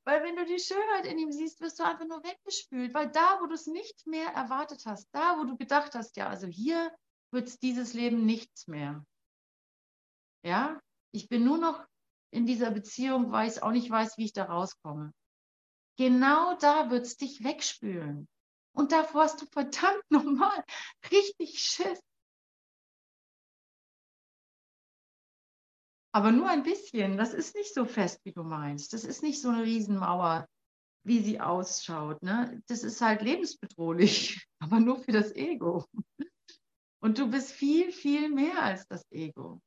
Weil wenn du die Schönheit in ihm siehst, wirst du einfach nur weggespült. Weil da, wo du es nicht mehr erwartet hast, da, wo du gedacht hast, ja, also hier wird es dieses Leben nichts mehr. Ja, ich bin nur noch in dieser Beziehung, weil ich auch nicht weiß, wie ich da rauskomme. Genau da wird es dich wegspülen. Und davor hast du verdammt nochmal richtig Schiss. Aber nur ein bisschen. Das ist nicht so fest, wie du meinst. Das ist nicht so eine Riesenmauer, wie sie ausschaut. Ne? Das ist halt lebensbedrohlich, aber nur für das Ego. Und du bist viel, viel mehr als das Ego.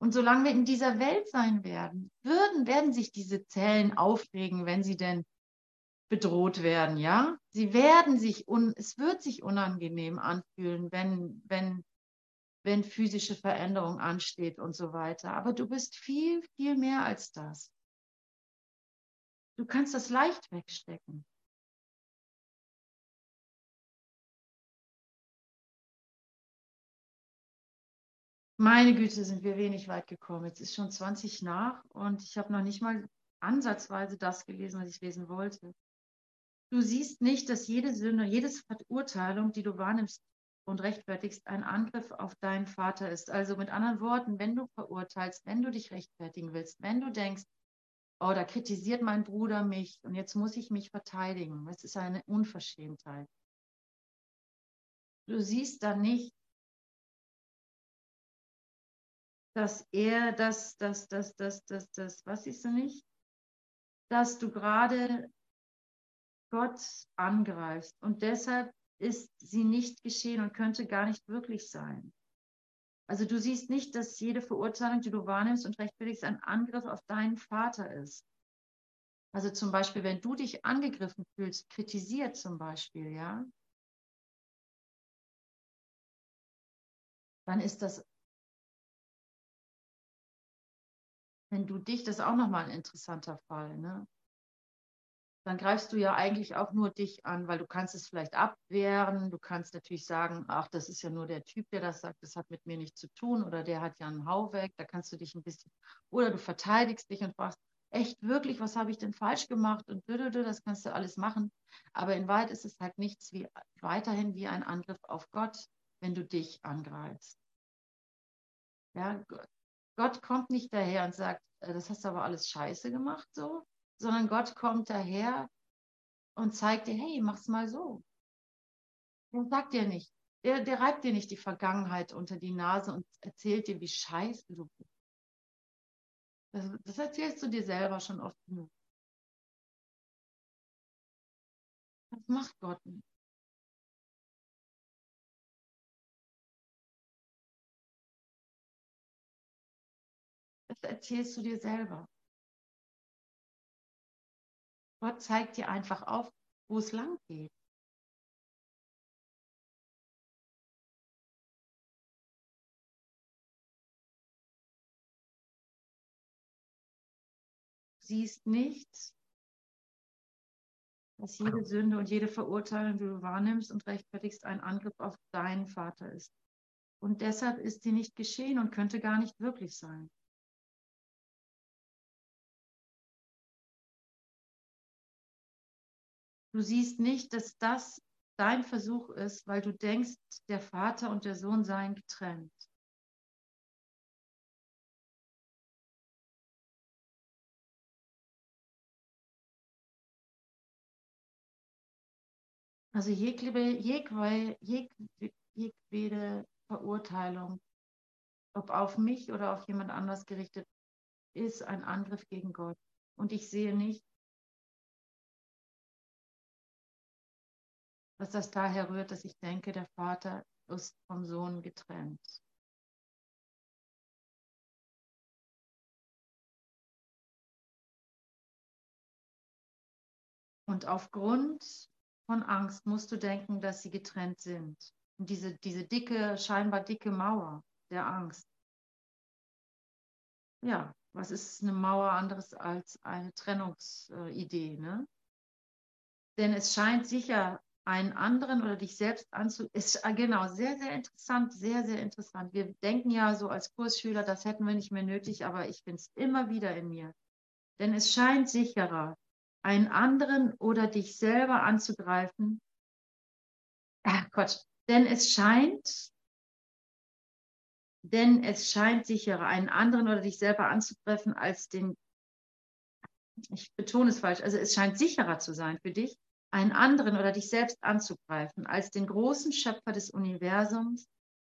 Und solange wir in dieser Welt sein werden, würden, werden sich diese Zellen aufregen, wenn sie denn bedroht werden, ja? Sie werden sich, un, es wird sich unangenehm anfühlen, wenn, wenn wenn physische Veränderung ansteht und so weiter. Aber du bist viel, viel mehr als das. Du kannst das leicht wegstecken. Meine Güte, sind wir wenig weit gekommen. Jetzt ist schon 20 nach und ich habe noch nicht mal ansatzweise das gelesen, was ich lesen wollte. Du siehst nicht, dass jede Sünde, jede Verurteilung, die du wahrnimmst, und rechtfertigst, ein Angriff auf deinen Vater ist. Also mit anderen Worten, wenn du verurteilst, wenn du dich rechtfertigen willst, wenn du denkst, oh, da kritisiert mein Bruder mich und jetzt muss ich mich verteidigen, das ist eine Unverschämtheit. Du siehst dann nicht, dass er das, das, das, das, das, das, was siehst du nicht? Dass du gerade Gott angreifst und deshalb ist sie nicht geschehen und könnte gar nicht wirklich sein. Also du siehst nicht, dass jede Verurteilung, die du wahrnimmst und rechtfertigst, ein Angriff auf deinen Vater ist. Also zum Beispiel, wenn du dich angegriffen fühlst, kritisiert zum Beispiel, ja, dann ist das, wenn du dich, das ist auch nochmal ein interessanter Fall, ne? Dann greifst du ja eigentlich auch nur dich an, weil du kannst es vielleicht abwehren. Du kannst natürlich sagen, ach, das ist ja nur der Typ, der das sagt, das hat mit mir nichts zu tun oder der hat ja einen Hau weg, da kannst du dich ein bisschen, oder du verteidigst dich und fragst, echt wirklich, was habe ich denn falsch gemacht und das kannst du alles machen. Aber in Wahrheit ist es halt nichts wie weiterhin wie ein Angriff auf Gott, wenn du dich angreifst. Ja, Gott kommt nicht daher und sagt, äh, das hast du aber alles scheiße gemacht so, sondern Gott kommt daher und zeigt dir, hey, mach's mal so. Der sagt dir nicht, der, der reibt dir nicht die Vergangenheit unter die Nase und erzählt dir, wie scheiße du bist. Das, das erzählst du dir selber schon oft genug. Das macht Gott nicht. Das erzählst du dir selber. Gott zeigt dir einfach auf, wo es lang geht. siehst nichts, dass jede Sünde und jede Verurteilung, die du wahrnimmst und rechtfertigst, ein Angriff auf deinen Vater ist. Und deshalb ist sie nicht geschehen und könnte gar nicht wirklich sein. Du siehst nicht, dass das dein Versuch ist, weil du denkst, der Vater und der Sohn seien getrennt. Also jegliche, jegliche Verurteilung, ob auf mich oder auf jemand anders gerichtet, ist ein Angriff gegen Gott. Und ich sehe nicht, dass das daher rührt, dass ich denke, der Vater ist vom Sohn getrennt. Und aufgrund von Angst musst du denken, dass sie getrennt sind. Und diese, diese dicke, scheinbar dicke Mauer der Angst. Ja, was ist eine Mauer anderes als eine Trennungsidee? Ne? Denn es scheint sicher einen anderen oder dich selbst anzu... Ist äh, genau sehr, sehr interessant, sehr, sehr interessant. Wir denken ja so als Kursschüler, das hätten wir nicht mehr nötig, aber ich finde es immer wieder in mir. Denn es scheint sicherer, einen anderen oder dich selber anzugreifen. Ach Gott, denn es scheint, denn es scheint sicherer, einen anderen oder dich selber anzugreifen, als den, ich betone es falsch, also es scheint sicherer zu sein für dich, einen anderen oder dich selbst anzugreifen, als den großen Schöpfer des Universums,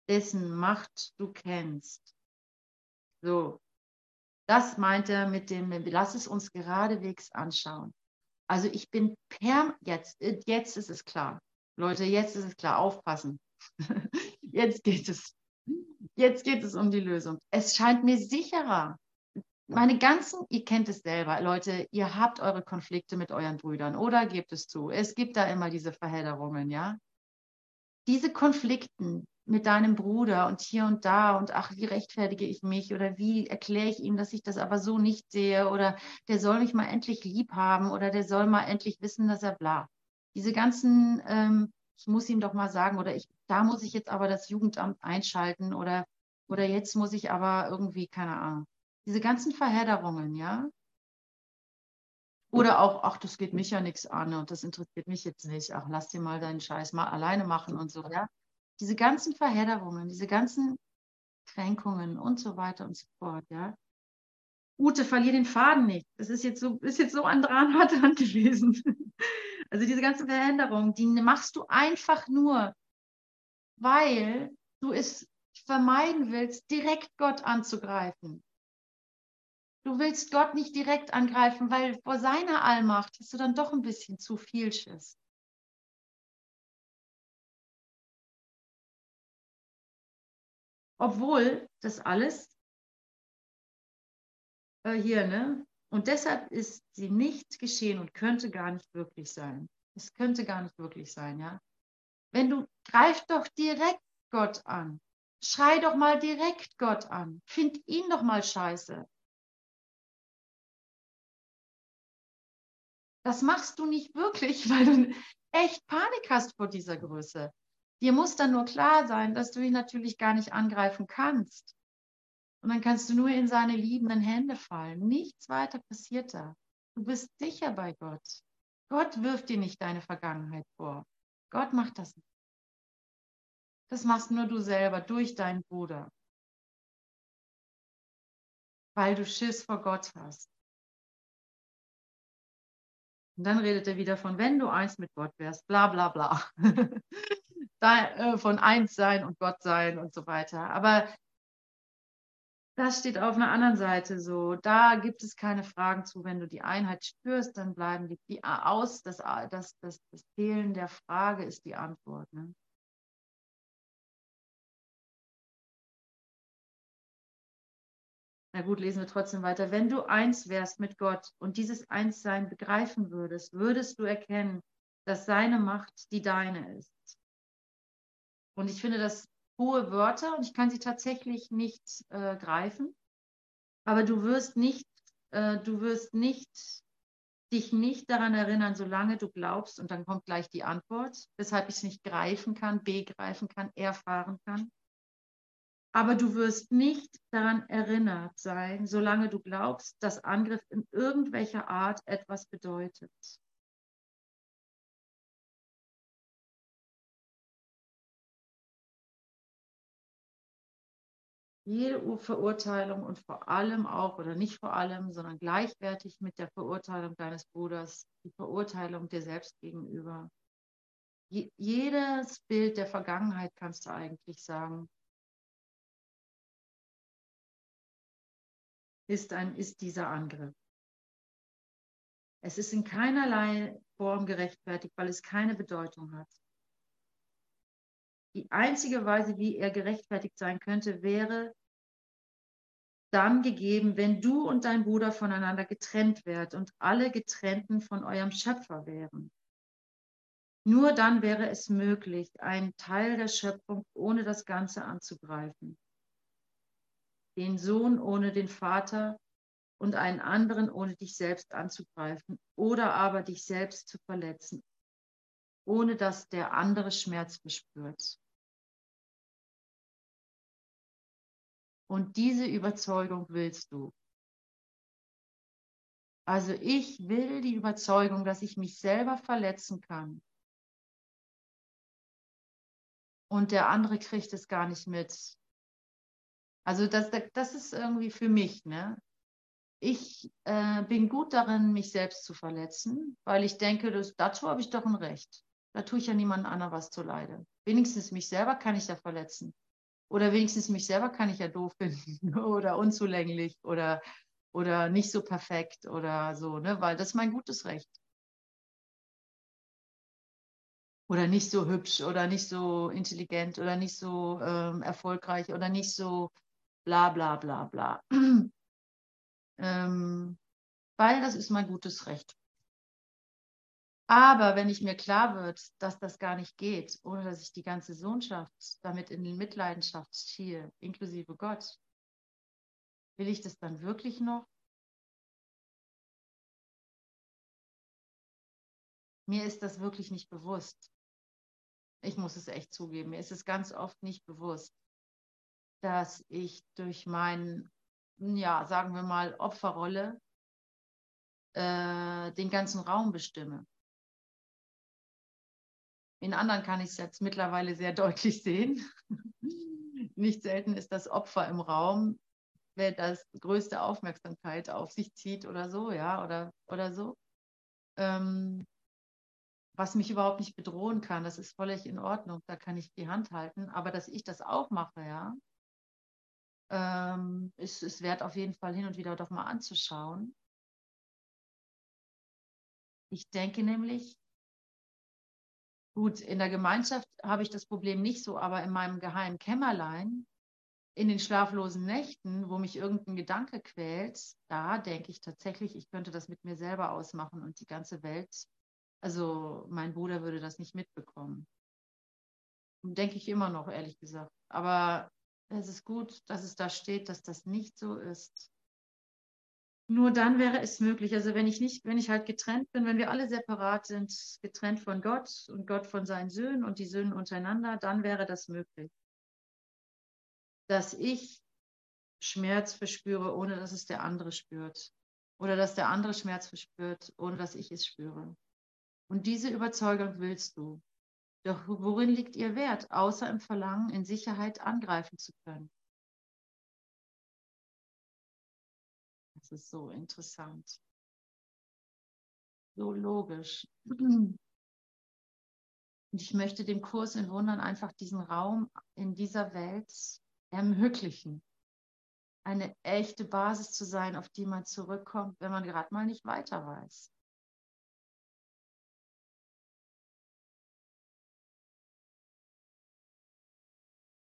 dessen Macht du kennst. So, das meint er mit dem, lass es uns geradewegs anschauen. Also ich bin per, jetzt, jetzt ist es klar. Leute, jetzt ist es klar, aufpassen. jetzt geht es. Jetzt geht es um die Lösung. Es scheint mir sicherer, meine ganzen, ihr kennt es selber, Leute, ihr habt eure Konflikte mit euren Brüdern oder gebt es zu. Es gibt da immer diese Verhedderungen, ja. Diese Konflikten mit deinem Bruder und hier und da und ach, wie rechtfertige ich mich oder wie erkläre ich ihm, dass ich das aber so nicht sehe oder der soll mich mal endlich lieb haben oder der soll mal endlich wissen, dass er bla. Diese ganzen, ähm, ich muss ihm doch mal sagen oder ich, da muss ich jetzt aber das Jugendamt einschalten oder, oder jetzt muss ich aber irgendwie, keine Ahnung diese ganzen Verhedderungen, ja. Oder auch, ach, das geht mich ja nichts an und das interessiert mich jetzt nicht. Ach, lass dir mal deinen Scheiß mal alleine machen und so, ja. Diese ganzen Verhedderungen, diese ganzen Kränkungen und so weiter und so fort, ja. Ute, verlier den Faden nicht. Das ist jetzt so, ist jetzt so an dran harte Hand gewesen. Also diese ganzen Veränderungen, die machst du einfach nur, weil du es vermeiden willst, direkt Gott anzugreifen. Du willst Gott nicht direkt angreifen, weil vor seiner Allmacht hast du dann doch ein bisschen zu viel Schiss. Obwohl das alles äh, hier, ne? Und deshalb ist sie nicht geschehen und könnte gar nicht wirklich sein. Es könnte gar nicht wirklich sein, ja? Wenn du greif doch direkt Gott an. Schrei doch mal direkt Gott an. Find ihn doch mal scheiße. Das machst du nicht wirklich, weil du echt Panik hast vor dieser Größe. Dir muss dann nur klar sein, dass du ihn natürlich gar nicht angreifen kannst. Und dann kannst du nur in seine liebenden Hände fallen. Nichts weiter passiert da. Du bist sicher bei Gott. Gott wirft dir nicht deine Vergangenheit vor. Gott macht das nicht. Das machst nur du selber durch deinen Bruder. Weil du Schiss vor Gott hast. Und dann redet er wieder von, wenn du eins mit Gott wärst, bla bla bla. da, äh, von eins sein und Gott sein und so weiter. Aber das steht auf einer anderen Seite so. Da gibt es keine Fragen zu. Wenn du die Einheit spürst, dann bleiben die, die aus. Das, das, das, das Fehlen der Frage ist die Antwort. Ne? Na gut, lesen wir trotzdem weiter. Wenn du eins wärst mit Gott und dieses Einssein begreifen würdest, würdest du erkennen, dass seine Macht die deine ist. Und ich finde das hohe Wörter und ich kann sie tatsächlich nicht äh, greifen. Aber du wirst nicht, äh, du wirst nicht dich nicht daran erinnern, solange du glaubst, und dann kommt gleich die Antwort, weshalb ich es nicht greifen kann, begreifen kann, erfahren kann. Aber du wirst nicht daran erinnert sein, solange du glaubst, dass Angriff in irgendwelcher Art etwas bedeutet. jede Verurteilung und vor allem auch, oder nicht vor allem, sondern gleichwertig mit der Verurteilung deines Bruders, die Verurteilung dir selbst gegenüber. jedes Bild der Vergangenheit kannst du eigentlich sagen, ist, ein, ist dieser Angriff. Es ist in keinerlei Form gerechtfertigt, weil es keine Bedeutung hat. Die einzige Weise, wie er gerechtfertigt sein könnte, wäre dann gegeben, wenn du und dein Bruder voneinander getrennt wärt und alle getrennten von eurem Schöpfer wären. Nur dann wäre es möglich, einen Teil der Schöpfung ohne das Ganze anzugreifen. Den Sohn ohne den Vater und einen anderen ohne dich selbst anzugreifen oder aber dich selbst zu verletzen, ohne dass der andere Schmerz bespürt. Und diese Überzeugung willst du. Also ich will die Überzeugung, dass ich mich selber verletzen kann. Und der andere kriegt es gar nicht mit. Also das, das ist irgendwie für mich, ne? Ich äh, bin gut darin, mich selbst zu verletzen, weil ich denke, dass, dazu habe ich doch ein Recht. Da tue ich ja niemandem anderen was zu leide. Wenigstens mich selber kann ich ja verletzen. Oder wenigstens mich selber kann ich ja doof finden oder unzulänglich oder, oder nicht so perfekt oder so, ne? weil das ist mein gutes Recht. Oder nicht so hübsch oder nicht so intelligent oder nicht so ähm, erfolgreich oder nicht so bla bla bla bla. ähm, weil das ist mein gutes Recht. Aber wenn ich mir klar wird, dass das gar nicht geht, ohne dass ich die ganze Sohnschaft damit in die Mitleidenschaft ziehe, inklusive Gott, will ich das dann wirklich noch? Mir ist das wirklich nicht bewusst. Ich muss es echt zugeben. Mir ist es ganz oft nicht bewusst, dass ich durch meinen, ja, sagen wir mal, Opferrolle äh, den ganzen Raum bestimme. In anderen kann ich es jetzt mittlerweile sehr deutlich sehen. Nicht selten ist das Opfer im Raum, wer das größte Aufmerksamkeit auf sich zieht oder so, ja, oder, oder so. Ähm, was mich überhaupt nicht bedrohen kann, das ist völlig in Ordnung, da kann ich die Hand halten. Aber dass ich das auch mache, ja, ähm, ist es wert auf jeden Fall hin und wieder doch mal anzuschauen. Ich denke nämlich, Gut, in der Gemeinschaft habe ich das Problem nicht so, aber in meinem geheimen Kämmerlein, in den schlaflosen Nächten, wo mich irgendein Gedanke quält, da denke ich tatsächlich, ich könnte das mit mir selber ausmachen und die ganze Welt, also mein Bruder würde das nicht mitbekommen. Denke ich immer noch, ehrlich gesagt. Aber es ist gut, dass es da steht, dass das nicht so ist. Nur dann wäre es möglich. Also wenn ich nicht, wenn ich halt getrennt bin, wenn wir alle separat sind, getrennt von Gott und Gott von seinen Söhnen und die Söhne untereinander, dann wäre das möglich. Dass ich Schmerz verspüre, ohne dass es der andere spürt. Oder dass der andere Schmerz verspürt, ohne dass ich es spüre. Und diese Überzeugung willst du. Doch worin liegt ihr Wert, außer im Verlangen, in Sicherheit angreifen zu können? Das ist so interessant. So logisch. Und ich möchte dem Kurs in Wundern einfach diesen Raum in dieser Welt ermöglichen. Eine echte Basis zu sein, auf die man zurückkommt, wenn man gerade mal nicht weiter weiß.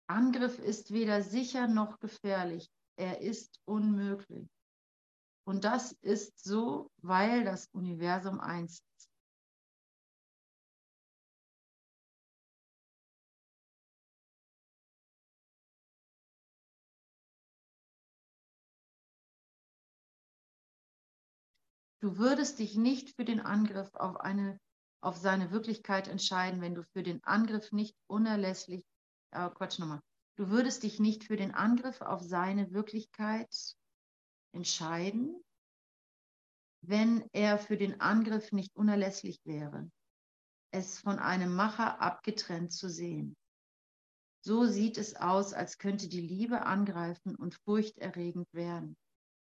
Angriff ist weder sicher noch gefährlich. Er ist unmöglich. Und das ist so, weil das Universum eins ist. Du würdest dich nicht für den Angriff auf, eine, auf seine Wirklichkeit entscheiden, wenn du für den Angriff nicht unerlässlich, äh, Quatsch nochmal, du würdest dich nicht für den Angriff auf seine Wirklichkeit entscheiden, wenn er für den Angriff nicht unerlässlich wäre, es von einem Macher abgetrennt zu sehen. So sieht es aus, als könnte die Liebe angreifen und furchterregend werden.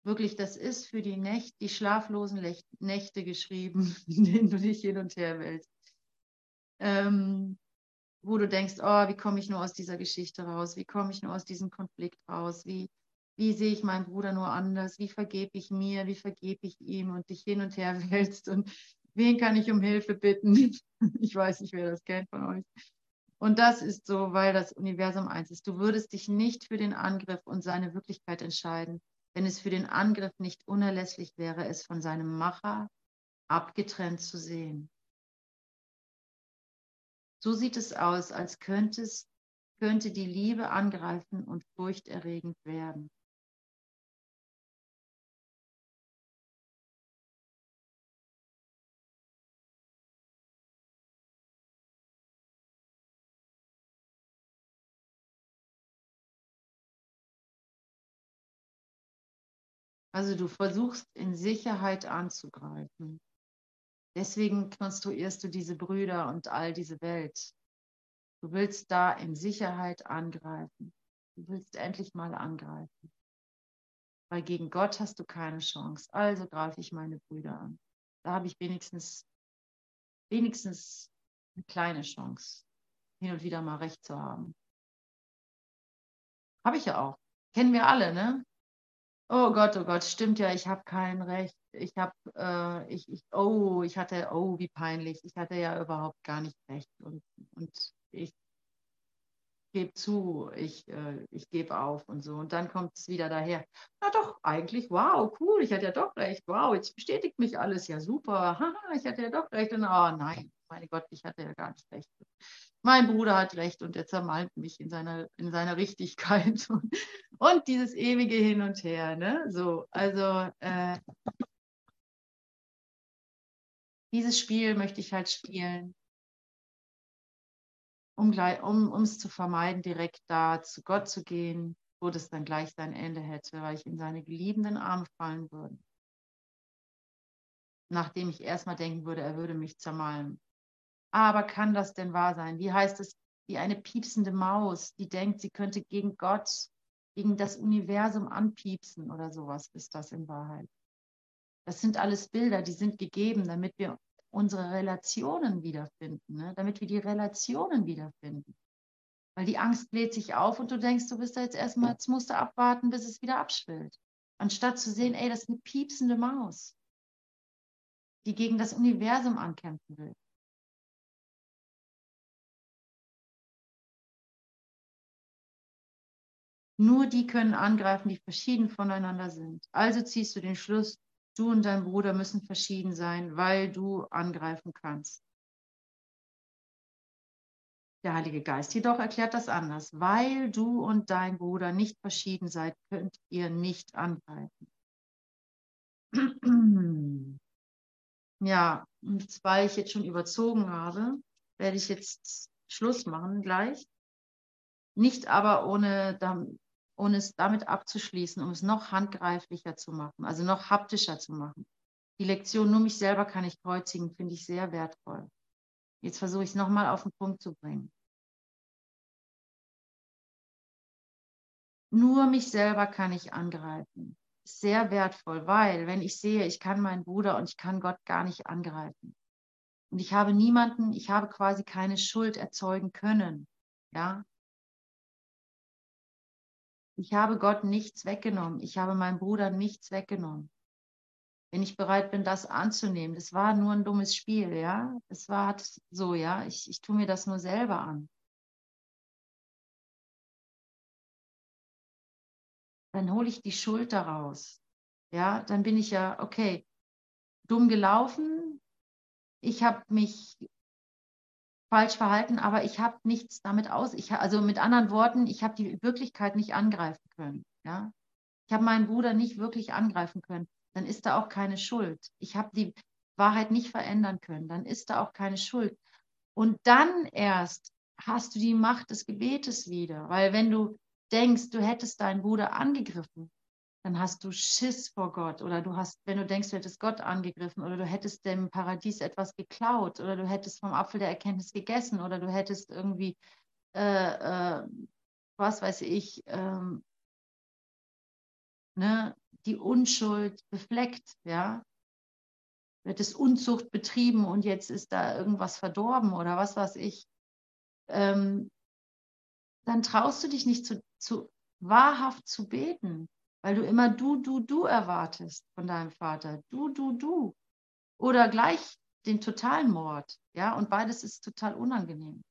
Wirklich, das ist für die, Nächte, die schlaflosen Nächte geschrieben, in denen du dich hin und her wälzt. Ähm, wo du denkst, oh, wie komme ich nur aus dieser Geschichte raus? Wie komme ich nur aus diesem Konflikt raus? Wie, wie sehe ich meinen Bruder nur anders? Wie vergebe ich mir? Wie vergebe ich ihm? Und dich hin und her wälzt und wen kann ich um Hilfe bitten? ich weiß nicht, wer das kennt von euch. Und das ist so, weil das Universum eins ist. Du würdest dich nicht für den Angriff und seine Wirklichkeit entscheiden, wenn es für den Angriff nicht unerlässlich wäre, es von seinem Macher abgetrennt zu sehen. So sieht es aus, als könnte, es, könnte die Liebe angreifen und furchterregend werden. Also du versuchst in Sicherheit anzugreifen. Deswegen konstruierst du diese Brüder und all diese Welt. Du willst da in Sicherheit angreifen. Du willst endlich mal angreifen. Weil gegen Gott hast du keine Chance. Also greife ich meine Brüder an. Da habe ich wenigstens, wenigstens eine kleine Chance, hin und wieder mal recht zu haben. Habe ich ja auch. Kennen wir alle, ne? Oh Gott, oh Gott, stimmt ja, ich habe kein Recht. Ich habe, äh, ich, ich, oh, ich hatte, oh, wie peinlich. Ich hatte ja überhaupt gar nicht recht. Und, und ich gebe zu, ich, äh, ich gebe auf und so. Und dann kommt es wieder daher. Na doch, eigentlich, wow, cool, ich hatte ja doch recht. Wow, jetzt bestätigt mich alles. Ja, super. Haha, ich hatte ja doch recht. Und oh nein, meine Gott, ich hatte ja gar nicht recht mein Bruder hat recht und er zermalmt mich in seiner, in seiner Richtigkeit und, und dieses ewige Hin und Her. Ne? So, also äh, dieses Spiel möchte ich halt spielen, um, um es zu vermeiden, direkt da zu Gott zu gehen, wo das dann gleich sein Ende hätte, weil ich in seine geliebenden Arme fallen würde. Nachdem ich erstmal denken würde, er würde mich zermalmen. Aber kann das denn wahr sein? Wie heißt es, wie eine piepsende Maus, die denkt, sie könnte gegen Gott, gegen das Universum anpiepsen oder sowas ist das in Wahrheit. Das sind alles Bilder, die sind gegeben, damit wir unsere Relationen wiederfinden, ne? damit wir die Relationen wiederfinden. Weil die Angst bläht sich auf und du denkst, du bist da jetzt erstmal, jetzt musst du abwarten, bis es wieder abschwillt. Anstatt zu sehen, ey, das ist eine piepsende Maus, die gegen das Universum ankämpfen will. Nur die können angreifen, die verschieden voneinander sind. Also ziehst du den Schluss, du und dein Bruder müssen verschieden sein, weil du angreifen kannst. Der Heilige Geist jedoch erklärt das anders. Weil du und dein Bruder nicht verschieden seid, könnt ihr nicht angreifen. Ja, und weil ich jetzt schon überzogen habe, werde ich jetzt Schluss machen gleich. Nicht aber ohne und es damit abzuschließen, um es noch handgreiflicher zu machen, also noch haptischer zu machen. Die Lektion, nur mich selber kann ich kreuzigen, finde ich sehr wertvoll. Jetzt versuche ich es nochmal auf den Punkt zu bringen. Nur mich selber kann ich angreifen. Sehr wertvoll, weil wenn ich sehe, ich kann meinen Bruder und ich kann Gott gar nicht angreifen. Und ich habe niemanden, ich habe quasi keine Schuld erzeugen können. Ja, ich habe Gott nichts weggenommen. Ich habe meinem Bruder nichts weggenommen. Wenn ich bereit bin, das anzunehmen, das war nur ein dummes Spiel, ja. Es war so, ja. Ich, ich tue mir das nur selber an. Dann hole ich die Schuld daraus. Ja, dann bin ich ja, okay, dumm gelaufen. Ich habe mich falsch verhalten, aber ich habe nichts damit aus. Ich, also mit anderen Worten, ich habe die Wirklichkeit nicht angreifen können. Ja? Ich habe meinen Bruder nicht wirklich angreifen können. dann ist da auch keine Schuld. Ich habe die Wahrheit nicht verändern können, dann ist da auch keine Schuld. Und dann erst hast du die Macht des Gebetes wieder, weil wenn du denkst, du hättest deinen Bruder angegriffen, dann hast du Schiss vor Gott oder du hast, wenn du denkst, du hättest Gott angegriffen oder du hättest dem Paradies etwas geklaut oder du hättest vom Apfel der Erkenntnis gegessen oder du hättest irgendwie, äh, äh, was weiß ich, ähm, ne, die Unschuld befleckt, ja, du hättest Unzucht betrieben und jetzt ist da irgendwas verdorben oder was weiß ich, ähm, dann traust du dich nicht zu, zu wahrhaft zu beten weil du immer du, du, du erwartest von deinem Vater. Du, du, du. Oder gleich den totalen Mord. Ja, und beides ist total unangenehm.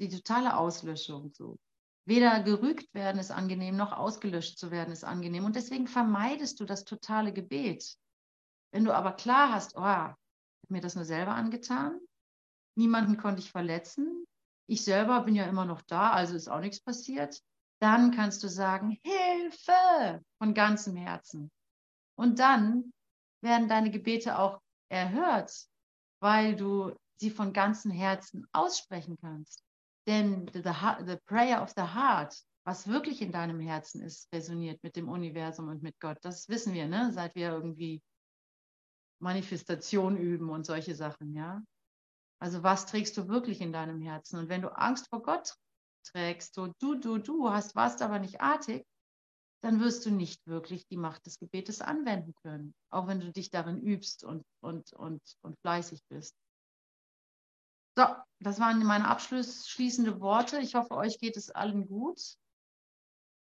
Die totale Auslöschung so. Weder gerügt werden ist angenehm, noch ausgelöscht zu werden ist angenehm. Und deswegen vermeidest du das totale Gebet. Wenn du aber klar hast, oh, ich habe mir das nur selber angetan, niemanden konnte ich verletzen, ich selber bin ja immer noch da, also ist auch nichts passiert, dann kannst du sagen, Hilfe von ganzem Herzen. Und dann werden deine Gebete auch erhört, weil du sie von ganzem Herzen aussprechen kannst. Denn the, the prayer of the heart, was wirklich in deinem Herzen ist, resoniert mit dem Universum und mit Gott. Das wissen wir, ne? seit wir irgendwie Manifestation üben und solche Sachen, ja. Also was trägst du wirklich in deinem Herzen? Und wenn du Angst vor Gott trägst, so du, du, du hast, warst aber nicht artig, dann wirst du nicht wirklich die Macht des Gebetes anwenden können, auch wenn du dich darin übst und, und, und, und fleißig bist. So, das waren meine abschließenden Worte. Ich hoffe, euch geht es allen gut.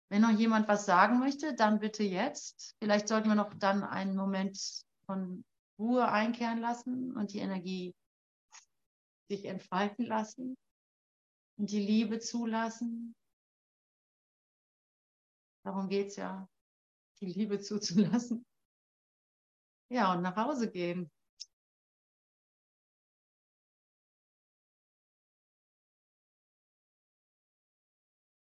Wenn noch jemand was sagen möchte, dann bitte jetzt. Vielleicht sollten wir noch dann einen Moment von Ruhe einkehren lassen und die Energie sich entfalten lassen und die Liebe zulassen. Darum geht es ja, die Liebe zuzulassen. Ja, und nach Hause gehen.